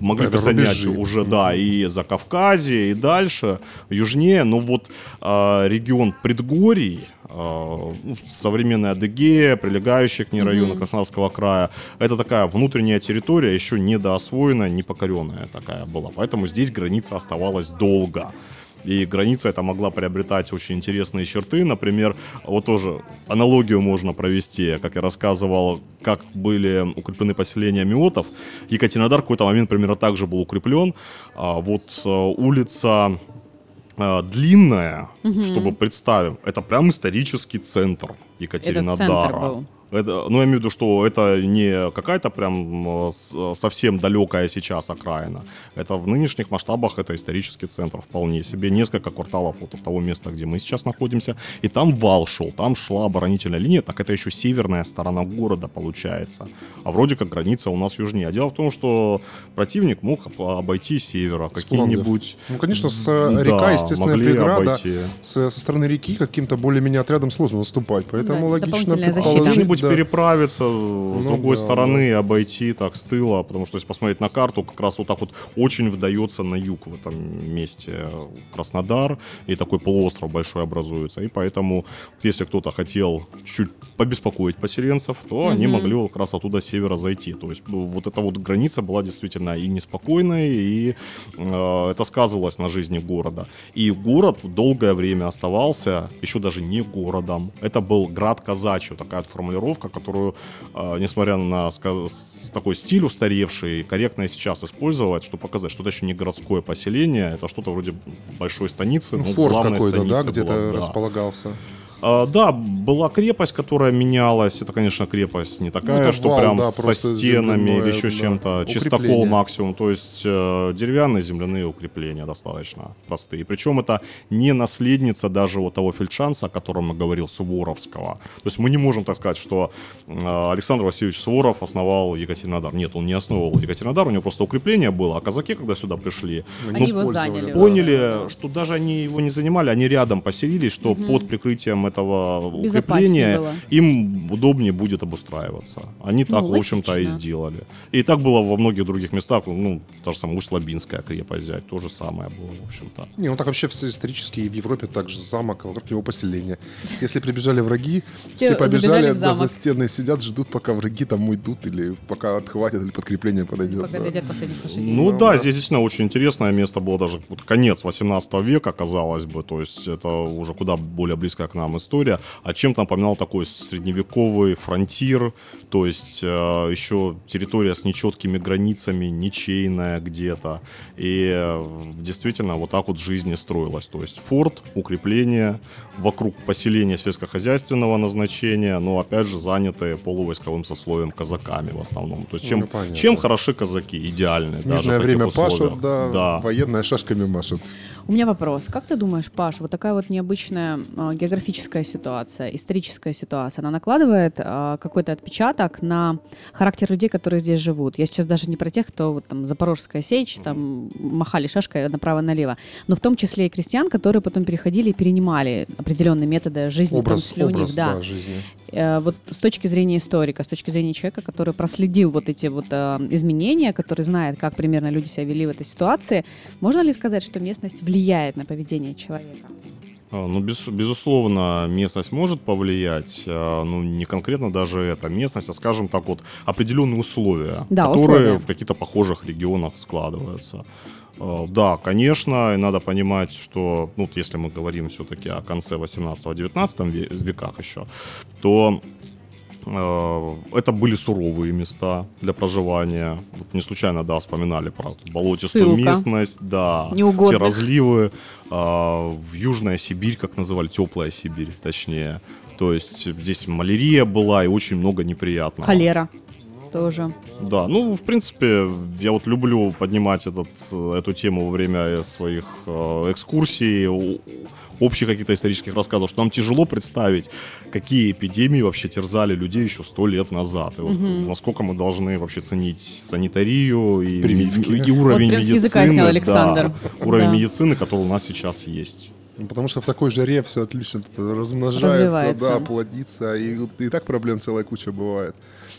могли Это присоединять рубежи. уже, да, и за Кавказе, и дальше, южнее. Но вот э, регион предгорий, э, ну, современная Адыгея, прилегающие к ней районы Краснодарского края, это такая внутренняя территория, еще недоосвоенная, непокоренная такая была. Поэтому здесь граница оставалась долго. И граница эта могла приобретать очень интересные черты. Например, вот тоже аналогию можно провести, как я рассказывал, как были укреплены поселения миотов. Екатеринодар в какой-то момент примерно так же был укреплен. А вот э, улица э, длинная, чтобы представим, это прям исторический центр Екатеринодара. центр был. Это, ну, я имею в виду, что это не какая-то прям совсем далекая сейчас окраина. Это в нынешних масштабах это исторический центр вполне себе. Несколько кварталов вот от того места, где мы сейчас находимся. И там вал шел, там шла оборонительная линия. Так это еще северная сторона города получается. А вроде как граница у нас южнее. А дело в том, что противник мог об- обойти с севера. Какие-нибудь... Ну, конечно, с э, Да, река, естественная могли преграда. обойти. Со стороны реки каким-то более-менее отрядом сложно наступать. Поэтому Да, логично предположить, да. переправиться э, с Ну другой да, стороны и обойти так с тыла, потому что если посмотреть на карту, как раз вот так вот очень вдается на юг в этом месте э, Краснодар, и такой полуостров большой образуется, и поэтому если кто-то хотел чуть побеспокоить поселенцев, то они Мгм. могли вот как раз оттуда с севера зайти. То есть ну, вот эта вот граница была действительно и неспокойной, и э, это сказывалось на жизни города. И город долгое время оставался еще даже не городом. Это был град казачий, такая вот формулировка, которую, э, несмотря на такой стиль устаревший, корректно сейчас использовать, чтобы показать, что это еще не городское поселение, это что-то вроде большой станицы. Ну, форт какой-то, да, где-то да. располагался. А, да, была крепость, которая менялась. Это, конечно, крепость не такая, Ну, что вал, прям да, со стенами земляное, или еще да, чем-то. Чистокол максимум. То есть э, деревянные земляные укрепления достаточно простые. Причем это не наследница даже вот того фельдшанца, о котором я говорил, Суворовского. То есть мы не можем так сказать, что э, Александр Васильевич Суворов основал Екатеринодар. Нет, он не основывал Екатеринодар, у него просто укрепление было. А казаки, когда сюда пришли, Они ну, его заняли. да. поняли, что даже они его не занимали, они рядом поселились, что под прикрытием этого укрепления было. им удобнее будет обустраиваться. Они так, Ну, в общем-то, и сделали. И так было во многих других местах, ну, та же самая Усть-Лабинская крепость взять, то же самое было, в общем-то. Не, ну так вообще все исторически и в Европе также замок, вокруг него поселение. Если прибежали враги, Все все, побежали, да, за стены сидят, ждут, пока враги там уйдут, или пока отхватят, или подкрепление подойдет. Пока да. дойдет последних лошадей. Ну Ну, да, да. здесь действительно очень интересное место было даже вот конец 18 века, казалось бы, то есть это уже куда более близкая к нам история, а чем-то напоминал такой средневековый фронтир, то есть э, еще территория с нечеткими границами, ничейная где-то, и э, действительно вот так вот жизнь и строилась, то есть форт, укрепление, вокруг поселения сельскохозяйственного назначения, но опять же заняты полувойсковым сословием казаками в основном, то есть чем, Ну, понятно. чем хороши казаки, идеальные. В даже в время условиях. пашут, да, да. военная шашками машет. У меня вопрос. Как ты думаешь, Паш, вот такая вот необычная а, географическая ситуация, историческая ситуация, она накладывает а, какой-то отпечаток на характер людей, которые здесь живут? Я сейчас даже не про тех, кто вот там Запорожская сечь, там махали шашкой направо-налево, но в том числе и крестьян, которые потом переходили и перенимали определенные методы жизни там, Образ, у них, образ, да. да, жизни. Э, вот с точки зрения историка, с точки зрения человека, который проследил вот эти вот э, изменения, который знает, как примерно люди себя вели в этой ситуации, можно ли сказать, что местность влияет на поведение человека? А, Ну, без- безусловно, местность может повлиять, а, ну, не конкретно даже эта местность, а, скажем так, вот определенные условия, Да, которые условия. в каких-то похожих регионах складываются. А, Да, конечно, и надо понимать, что, ну, если мы говорим все-таки о конце 18-19 ве- веках еще, то э, это были суровые места для проживания. Вот не случайно, да, вспоминали про болотистую Ссылка. местность, да, Неугодных. те разливы. а, Южная Сибирь, как называли, теплая Сибирь, точнее. То есть здесь малярия была и очень много неприятного. Холера тоже. Да, ну, в принципе, я вот люблю поднимать этот, э, эту тему во время своих э, экскурсий, общих каких-то исторических рассказов, что нам тяжело представить, какие эпидемии вообще терзали людей еще сто лет назад. И вот насколько мы должны вообще ценить санитарию и, Прививки. и уровень Вот прям с медицины. языка снял да, Александр. уровень Да. медицины, который у нас сейчас есть. Ну, Потому что в такой жаре все отлично размножается, Развивается. да, плодится. И, и так проблем целая куча бывает.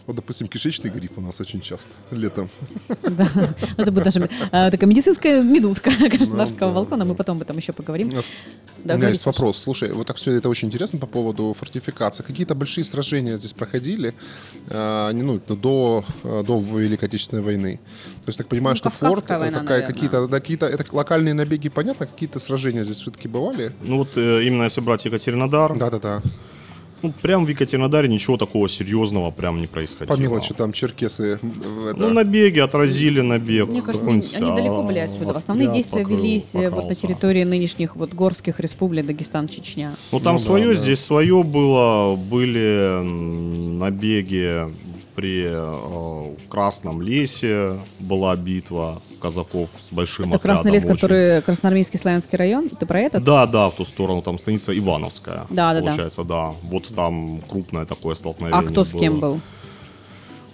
Вот, допустим, кишечный грипп у нас очень часто летом. Да. Ну, Это будет даже э, такая медицинская минутка Краснодарского да, балкона. Мы потом об этом еще поговорим. У, меня есть вопрос. Слушай, вот так все это очень интересно по поводу фортификации. Какие-то большие сражения здесь проходили не, ну, до, до Великой Отечественной войны. То есть, так понимаю, Ну, что форт, какие-то, какие-то это локальные набеги, понятно, какие-то сражения здесь все-таки бывали? Ну вот э, именно если брать Екатеринодар, Да-да-да. ну, прям в Екатеринодаре ничего такого серьезного прям не происходило. По мелочи там черкесы. в это- Ну, набеги, отразили набег. Мне кажется, какой-нибудь, они далеко были а, отсюда. вот Основные я действия покрыл, велись э, вот на территории нынешних вот горских республик Дагестан, Чечня. Ну, там Ну да, свое, да. здесь свое было. Были набеги при э, Красном лесе, была битва казаков с большим Это Красный отрядом лес, очень. который Красноармейский славянский район. Ты про этот? Да, да, в ту сторону, там станица Ивановская. Да, да, да. Получается, да. Вот там крупное такое столкновение А кто с кем было.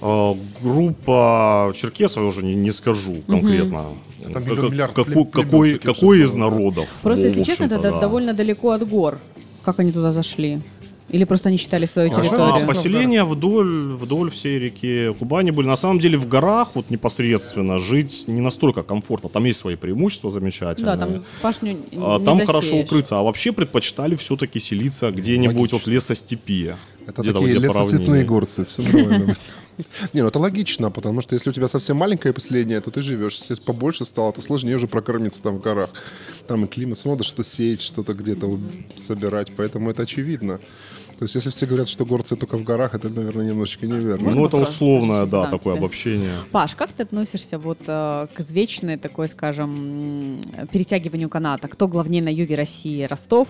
был? Э, Группа черкесов, я уже не, не скажу конкретно. Там Как- миллиард какой, какой, какой из да. народов? Просто, в если честно, это да- да. довольно далеко от гор. Как они туда зашли? Или просто они считали свою А, территорию? А, поселения вдоль, вдоль всей реки Кубани были. На самом деле в горах вот непосредственно жить не настолько комфортно. Там есть свои преимущества замечательные. Да, там пашню А не там засеешь. хорошо укрыться. А вообще предпочитали все-таки селиться где-нибудь вот Логично. лесостепи. Это такие вот где поровнее. горцы, все нормально. Не, ну это логично, потому что если у тебя совсем маленькое поселение, то ты живешь. Если побольше стало, то сложнее уже прокормиться там в горах. Там и климат, надо что-то сеять, что-то где-то собирать, поэтому это очевидно. То есть если все говорят, что горцы только в горах, это, наверное, немножечко неверно. Можно Ну, это условное, да, задам такое обобщение. Паш, как ты относишься вот э, к извечной такой, скажем, перетягиванию каната? Кто главнее на юге России? Ростов,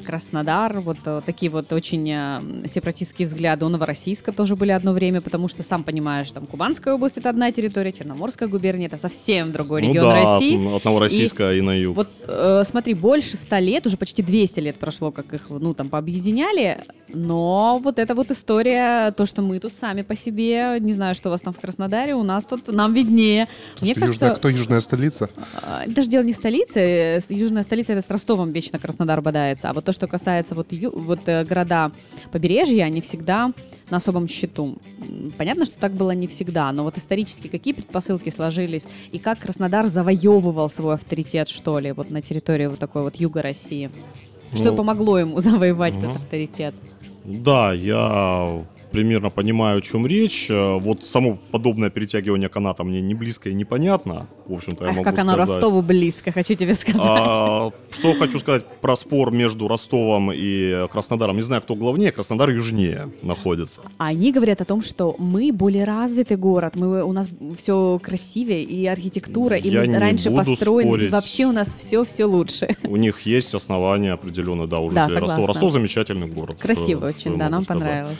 Краснодар, вот э, такие вот очень э, сепаратистские взгляды. У Новороссийска тоже были одно время, потому что, сам понимаешь, там Кубанская область — это одна территория, Черноморская губерния — это совсем другой Ну регион да, России. от, от Новороссийска и, на юг. Вот э, смотри, больше ста лет, уже почти 200 лет прошло, как их, ну, там, пообъединяли, но вот эта вот история, то, что мы тут сами по себе, не знаю, что у вас там в Краснодаре, у нас тут, нам виднее. То, Мне кажется, южная, кто южная столица? а, даже дело не в столице, э, с- южная столица это с Ростовом вечно Краснодар бодается, а вот то, что касается вот, ю- вот э, города побережья, они всегда на особом счету. Понятно, что так было не всегда, но вот исторически какие предпосылки сложились и как Краснодар завоевывал свой авторитет, что ли, вот на территории вот такой вот юга России? Что Ну, помогло ему завоевать ну. этот авторитет? Да, я примерно понимаю, о чем речь. Э, Вот само подобное перетягивание каната мне не близко и непонятно. В общем-то, я Ах, могу как оно сказать. Ростову близко, хочу тебе сказать. А, что хочу сказать про спор между Ростовом и Краснодаром. Не знаю, кто главнее, Краснодар южнее находится. Они говорят о том, что мы более развитый город, мы, у нас все красивее, и архитектура, и Я мы не раньше построены, и вообще у нас все-все лучше. У них есть основания определенные, да, у Да, Ростова. согласна. Ростов замечательный город. Красиво что- что очень, я да, нам сказать. понравилось.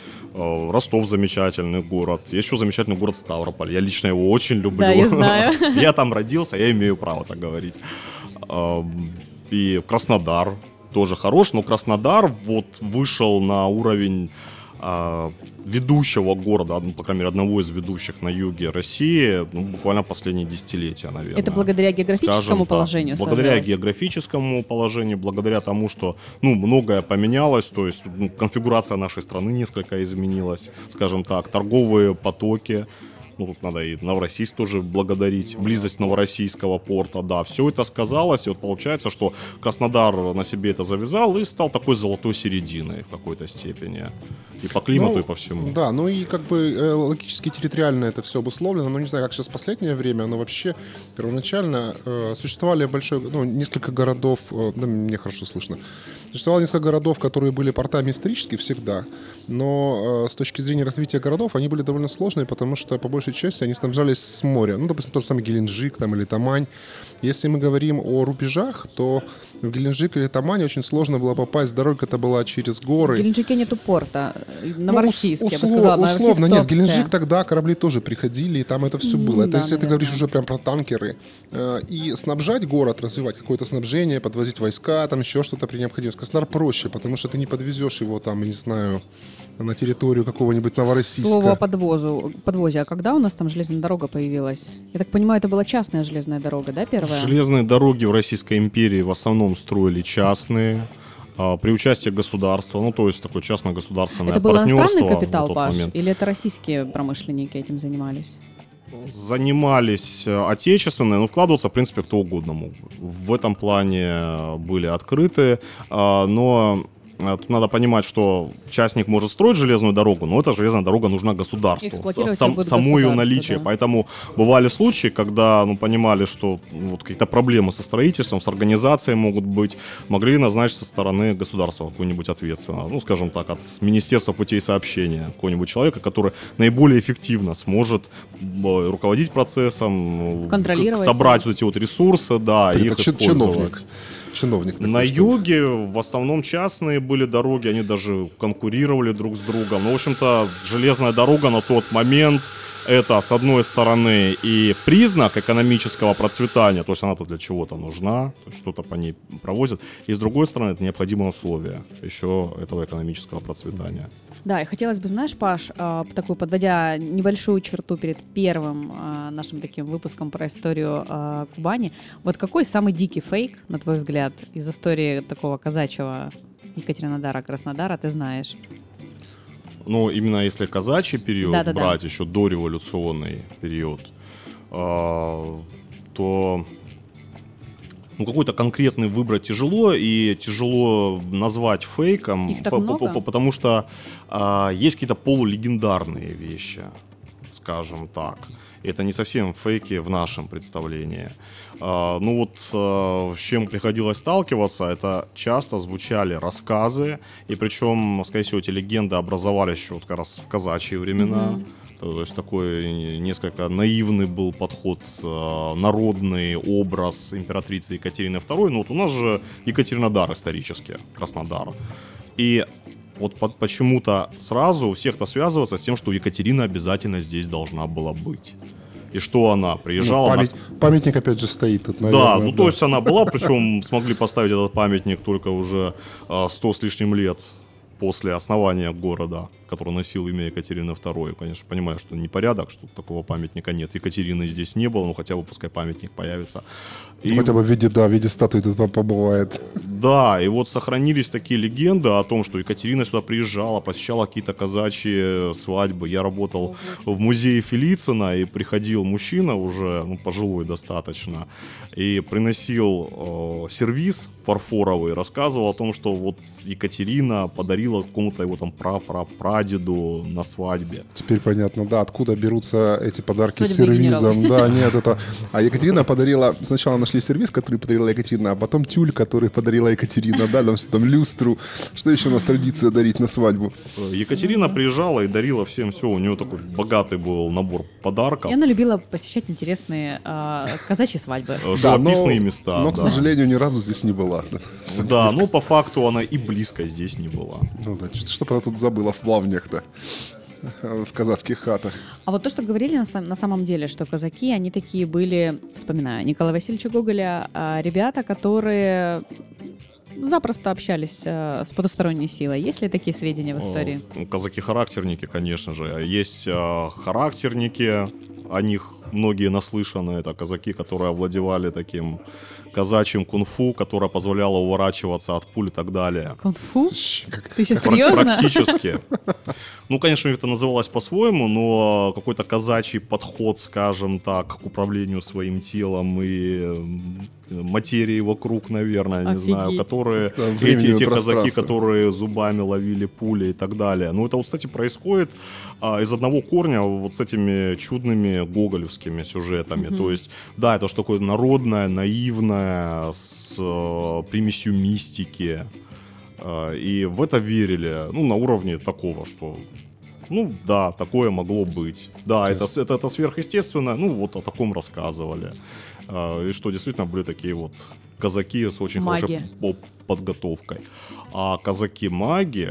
Ростов замечательный город. Есть еще замечательный город Ставрополь. Я лично его очень люблю. Да, я знаю. Я там родился, я имею право так говорить. И Краснодар тоже хорош, но Краснодар вот вышел на уровень ведущего города, ну, по крайней мере, одного из ведущих на юге России, ну, буквально последние десятилетия, наверное. Это благодаря географическому Скажем положению Благодаря сложилось? географическому положению, благодаря тому, что ну, многое поменялось, то есть ну, конфигурация нашей страны несколько изменилась, скажем так, торговые потоки. Ну, тут надо и Новороссийск тоже благодарить, близость Новороссийского порта, да, все это сказалось, и вот получается, что Краснодар на себе это завязал и стал такой золотой серединой в какой-то степени, и по климату, Ну, и по всему. Да, ну и как бы э, логически территориально это все обусловлено, но не знаю, как сейчас в последнее время, но вообще первоначально э, существовали большое, ну, несколько городов, э, да, мне хорошо слышно, существовало несколько городов, которые были портами исторически всегда, но э, с точки зрения развития городов они были довольно сложные, потому что по большей части они снабжались с моря, ну, допустим, тот же самый Геленджик там или Тамань. Если мы говорим о рубежах, то в Геленджик или Тамань очень сложно было попасть, дорога это была через горы. В Геленджике нету порта. э, Ну, Новороссийск, ус- я бы услов- сказала. Условно, Новороссийск нет, в. Геленджик тогда корабли тоже приходили, и там это все было. Это да, если ты наверное. говоришь уже прям про танкеры. Э, И снабжать город, развивать какое-то снабжение, подвозить войска, там еще что-то при необходимости. Краснодар проще, потому что ты не подвезешь его там, не знаю, на территорию какого-нибудь Новороссийска. Слово о подвозу, подвозе. А когда у нас там железная дорога появилась? Я так понимаю, это была частная железная дорога, да, первая? Железные дороги в Российской империи в основном строили частные, а, при участии государства, ну то есть такое частно-государственное Это был партнерство иностранный на капитал, тот Паш? момент. Или это российские промышленники этим занимались? Занимались отечественные, но вкладываться, в принципе, кто угодно мог. В этом плане были открыты, а, но Тут надо понимать, что частник может строить железную дорогу, но эта железная дорога нужна государству. Сам- ее наличие. да. Поэтому бывали случаи, когда ну, понимали, что ну, вот какие-то проблемы со строительством, с организацией могут быть, могли назначить со стороны государства какую-нибудь ответственного. Ну, скажем так, от Министерства путей сообщения какого-нибудь человека, который наиболее эффективно сможет м, руководить процессом, Контролировать собрать вот эти вот ресурсы, да, и их использовать. чиновник. Чиновник. На юге в основном частные были дороги, они даже конкурировали друг с другом. Ну, в общем-то, железная дорога на тот момент это, с одной стороны, и признак экономического процветания, то есть она-то для чего-то нужна, что-то по ней провозят, и с другой стороны, это необходимое условие еще этого экономического процветания. Да, и хотелось бы, знаешь, Паш, а, такую подводя небольшую черту перед первым а, нашим таким выпуском про историю а, Кубани, вот какой самый дикий фейк, на твой взгляд, из истории такого казачьего Екатеринодара, Краснодара ты знаешь? Ну, именно если казачий период Да-да-да. брать, еще дореволюционный период, а, то ну, какой-то конкретный выбрать тяжело, и тяжело назвать фейком, по- по- по- потому что а, есть какие-то полулегендарные вещи, скажем так. Это не совсем фейки в нашем представлении. А, ну вот а, с чем приходилось сталкиваться, это часто звучали рассказы, и причем, скорее всего, эти легенды образовались еще вот как раз в казачьи времена. То есть такой несколько наивный был подход, э, народный образ императрицы Екатерины II. Ну вот у нас же Екатеринодар исторически, Краснодар. И вот по- почему-то сразу у всех это связывается с тем, что Екатерина обязательно здесь должна была быть. И что она Ну, приезжала... на- память- Памятник опять же стоит тут, наверное. да, ну то есть она была, причем смогли поставить этот памятник только уже а, 100 с лишним лет после основания города, который носил имя Екатерины II. Конечно, понимаю, что непорядок, что такого памятника нет. Екатерины здесь не было, но хотя бы пускай памятник появится. И Хотя бы в виде, да, в виде статуи тут по- побывает. да, и вот сохранились такие легенды о том, что Екатерина сюда приезжала, посещала какие-то казачьи свадьбы. Я работал в музее Фелицина, и приходил мужчина уже, ну, пожилой достаточно, и приносил э, сервиз фарфоровый, рассказывал о том, что вот Екатерина подарила какому-то его там прадеду на свадьбе. Теперь понятно, да, откуда берутся эти подарки с Свадебные сервизом. Да, нет, это... А Екатерина подарила... Сначала нашли сервиз, который подарила Екатерина, а потом тюль, который подарила Екатерина, да, там, там люстру. Что еще у нас традиция дарить на свадьбу? Э, Екатерина приезжала и дарила всем все. У нее такой богатый был набор подарков. И она любила посещать интересные а, казачьи свадьбы. э, Да, Живописные но- места. Но, к да. сожалению, ни разу здесь не была. Да, но по факту она и близко здесь не была. Ну да, что- что-то она тут забыла в плавнях-то. В казацких хатах. А вот то, что говорили на, сам- на самом деле, что казаки, они такие были, вспоминаю, Николая Васильевича Гоголя, а, ребята, которые запросто общались а, с потусторонней силой. Есть ли такие сведения в истории? Э, ну, Казаки-характерники, конечно же. Есть э, характерники, о них многие наслышаны. Это казаки, которые овладевали таким казачьим кунг-фу, которое позволяло уворачиваться от пуль и так далее. Кунг-фу? Ты сейчас Пр- серьезно? Практически. Ну, конечно, это называлось по-своему, но какой-то казачий подход, скажем так, к управлению своим телом и м, материей вокруг, наверное, не знаю, Офигеть. которые Да, эти, эти казаки, которые зубами ловили пули и так далее. Ну, это, вот, кстати, происходит а, из одного корня вот с этими чудными гоголевскими сюжетами. То есть, да, это что такое народное, наивное, с э, примесью мистики. А, И в это верили, ну, на уровне такого, что, ну, да, такое могло быть. Да, это, есть- это, это сверхъестественное, ну, вот о таком рассказывали. А, И что действительно были такие вот казаки с очень Маги. хорошей по- подготовкой. А казаки-маги,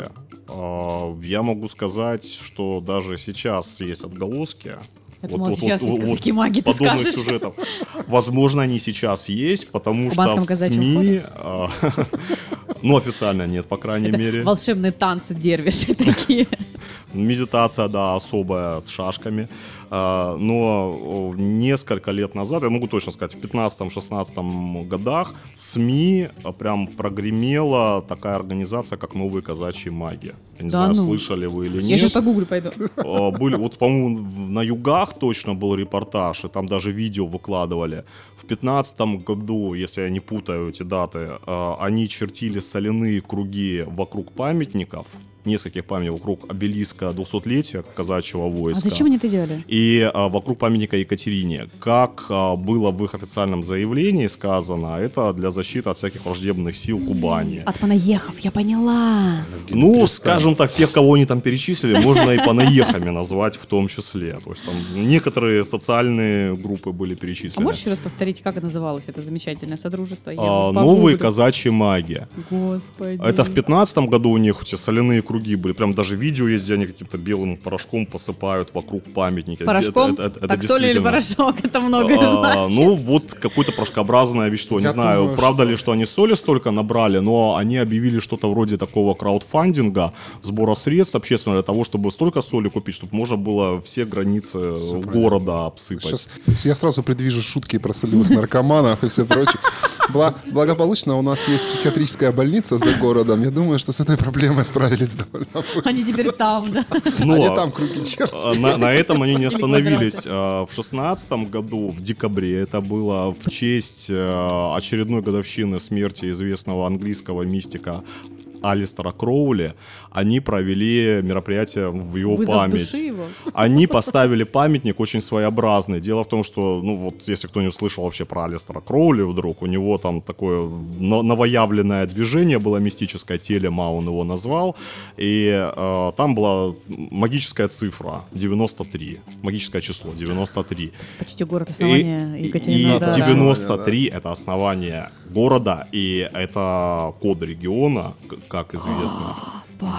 а, я могу сказать, что даже сейчас есть отголоски. Я думала, сейчас есть казаки-маги, ты подобных скажешь. сюжетов. Возможно, они сейчас есть, потому что в СМИ... а, Ну, официально нет, по крайней мере. волшебные танцы дервиши такие. Медитация, да, особая, с шашками. А, Но несколько лет назад, я могу точно сказать, в 15-16 годах в СМИ а, прям прогремела такая организация, как «Новые казачьи маги». Я не Да знаю, ну. слышали вы или Я нет. сейчас погуглю пойду. А, Были, вот, по-моему, на югах точно был репортаж, и там даже видео выкладывали. В 15 году, если я не путаю эти даты, они чертили соляные круги вокруг памятников, нескольких памятников вокруг обелиска 200-летия казачьего А войска. зачем они это делали? И а, вокруг памятника Екатерине. Как а, было в их официальном заявлении сказано, это для защиты от всяких враждебных сил Кубани. От понаехав, я поняла. Ну, скажем так, тех, кого они там перечислили, можно и понаехами назвать в том числе. То есть там некоторые социальные группы были А перечислены. можешь еще раз повторить, как это называлось, это замечательное содружество? А, новые казачьи маги. Господи. Это в 15 году у них эти соляные круги были. Прям даже видео есть, где они каким-то белым порошком посыпают вокруг памятника. Порошком? Это- это- это так соль или порошок? Это многое А, значит. ну, вот какое-то порошкообразное вещество. Не Я знаю, думаю, правда что- ли, что они соли столько набрали, но они объявили что-то вроде такого краудфандинга, сбора средств общественного для того, чтобы столько соли купить, чтобы можно было все границы Всё города обсыпать. Сейчас я сразу предвижу шутки про солевых наркоманов и все прочее. Бла- благополучно у нас есть психиатрическая больница за городом. Я думаю, что с этой проблемой справились довольно быстро. Они теперь там, да. Но, Они там круги чертят. а, на, на этом они не Или остановились. А, В шестнадцатом году, в декабре, это было в честь э, очередной годовщины смерти известного английского мистика Алистера Кроули, они провели мероприятие в его Вызов память. души его. Они поставили памятник очень своеобразный. Дело в том, что, ну вот, если кто не слышал вообще про Алистера Кроули вдруг, у него там такое но- новоявленное движение было мистическое, телема он его назвал, и э, там была магическая цифра 93, магическое число 93. Почти город И, основания и- и Екатеринодара. 93 это основание города, и это код региона, как известно.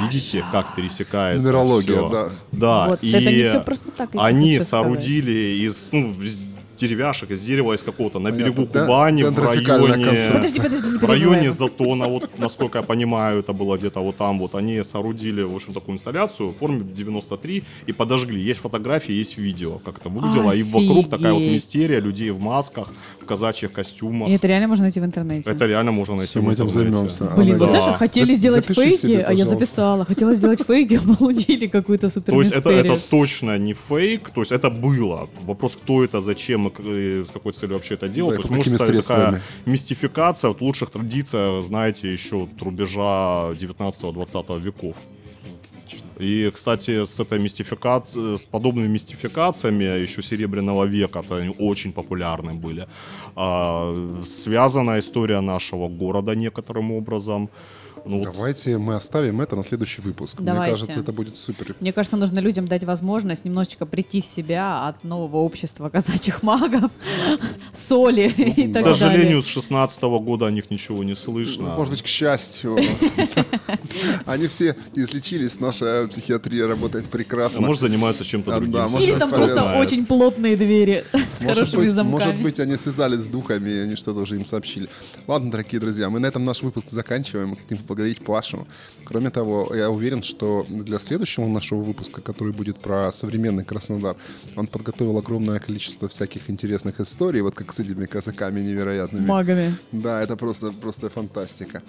Видите, как пересекается Нумерология, всё? да. Да, Вот, и это не всё просто так, они соорудили из, ну, из деревяшек, из дерева, из какого-то на Понятно. берегу Да, Кубани, в районе... Подожди, подожди, не В районе. Затона, вот насколько я понимаю, это было где-то вот там вот, они соорудили, в общем, такую инсталляцию в форме 93 и подожгли. Есть фотографии, есть видео, как это выглядело. И вокруг такая вот Офигеть. мистерия, людей в масках, казачьих костюмах. И это реально можно найти в интернете. Это реально можно найти Все, в мы этим интернете. займемся. Блин, вот знаешь, хотели сделать фейки, себе, а я записала. Хотела сделать фейки, а получили какую-то супер То есть это, точно не фейк, то есть это было. Вопрос, кто это, зачем и с какой целью вообще это делал. Да, то есть, может, это такая мистификация в лучших традициях, знаете, еще от рубежа 19-20 веков. И, кстати, с этой мистификацией, с подобными мистификациями еще Серебряного века, это они очень популярны были. А, связана история нашего города некоторым образом. Ну, вот Давайте мы оставим это на следующий выпуск. Мне Давайте. кажется, это будет супер. Мне кажется, нужно людям дать возможность немножечко прийти в себя от нового общества казачьих магов, соли и к так сожалению, далее. с 16 года о них ничего не слышно. Может быть, к счастью. Они все излечились, наша психиатрия работает А прекрасно. может, занимаются чем-то Да, другим. Или там просто очень плотные двери с Может хорошими быть, замками. может быть, они связались с духами, и они что-то уже им сообщили. Ладно, дорогие друзья, мы на этом наш выпуск заканчиваем. Мы хотим поблагодарить Пашу. Кроме того, я уверен, что для следующего нашего выпуска, который будет про современный Краснодар, он подготовил огромное количество всяких интересных историй, вот как с этими казаками невероятными. Магами. Да, это просто, просто фантастика.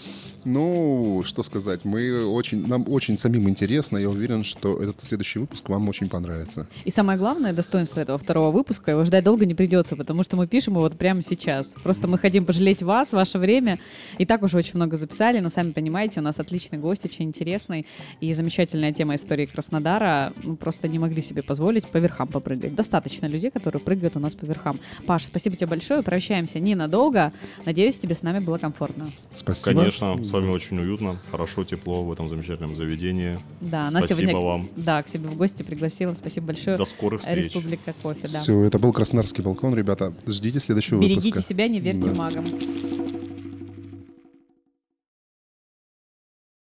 Ну, что сказать, мы очень, нам очень самим интересно. Я уверен, что этот следующий выпуск вам очень понравится. И самое главное достоинство этого второго выпуска, его ждать долго не придется, потому что мы пишем его вот прямо сейчас. Просто мы хотим пожалеть вас, ваше время. И так уже очень много записали, но сами понимаете, у нас отличный гость, очень интересный и замечательная тема истории Краснодара. Мы просто не могли себе позволить по верхам попрыгать. Достаточно людей, которые прыгают у нас по верхам. Паш, спасибо тебе большое. Прощаемся ненадолго. Надеюсь, тебе с нами было комфортно. Спасибо. Конечно, с вами очень уютно, хорошо, тепло в этом замечательном заведении. Да, нас Спасибо сегодня вам. да, к себе в гости пригласила. Спасибо большое. До скорых встреч. Республика кофе, да. Все, это был Краснодарский балкон, ребята. Ждите следующего Берегите выпуска. себя, не верьте Да. магам.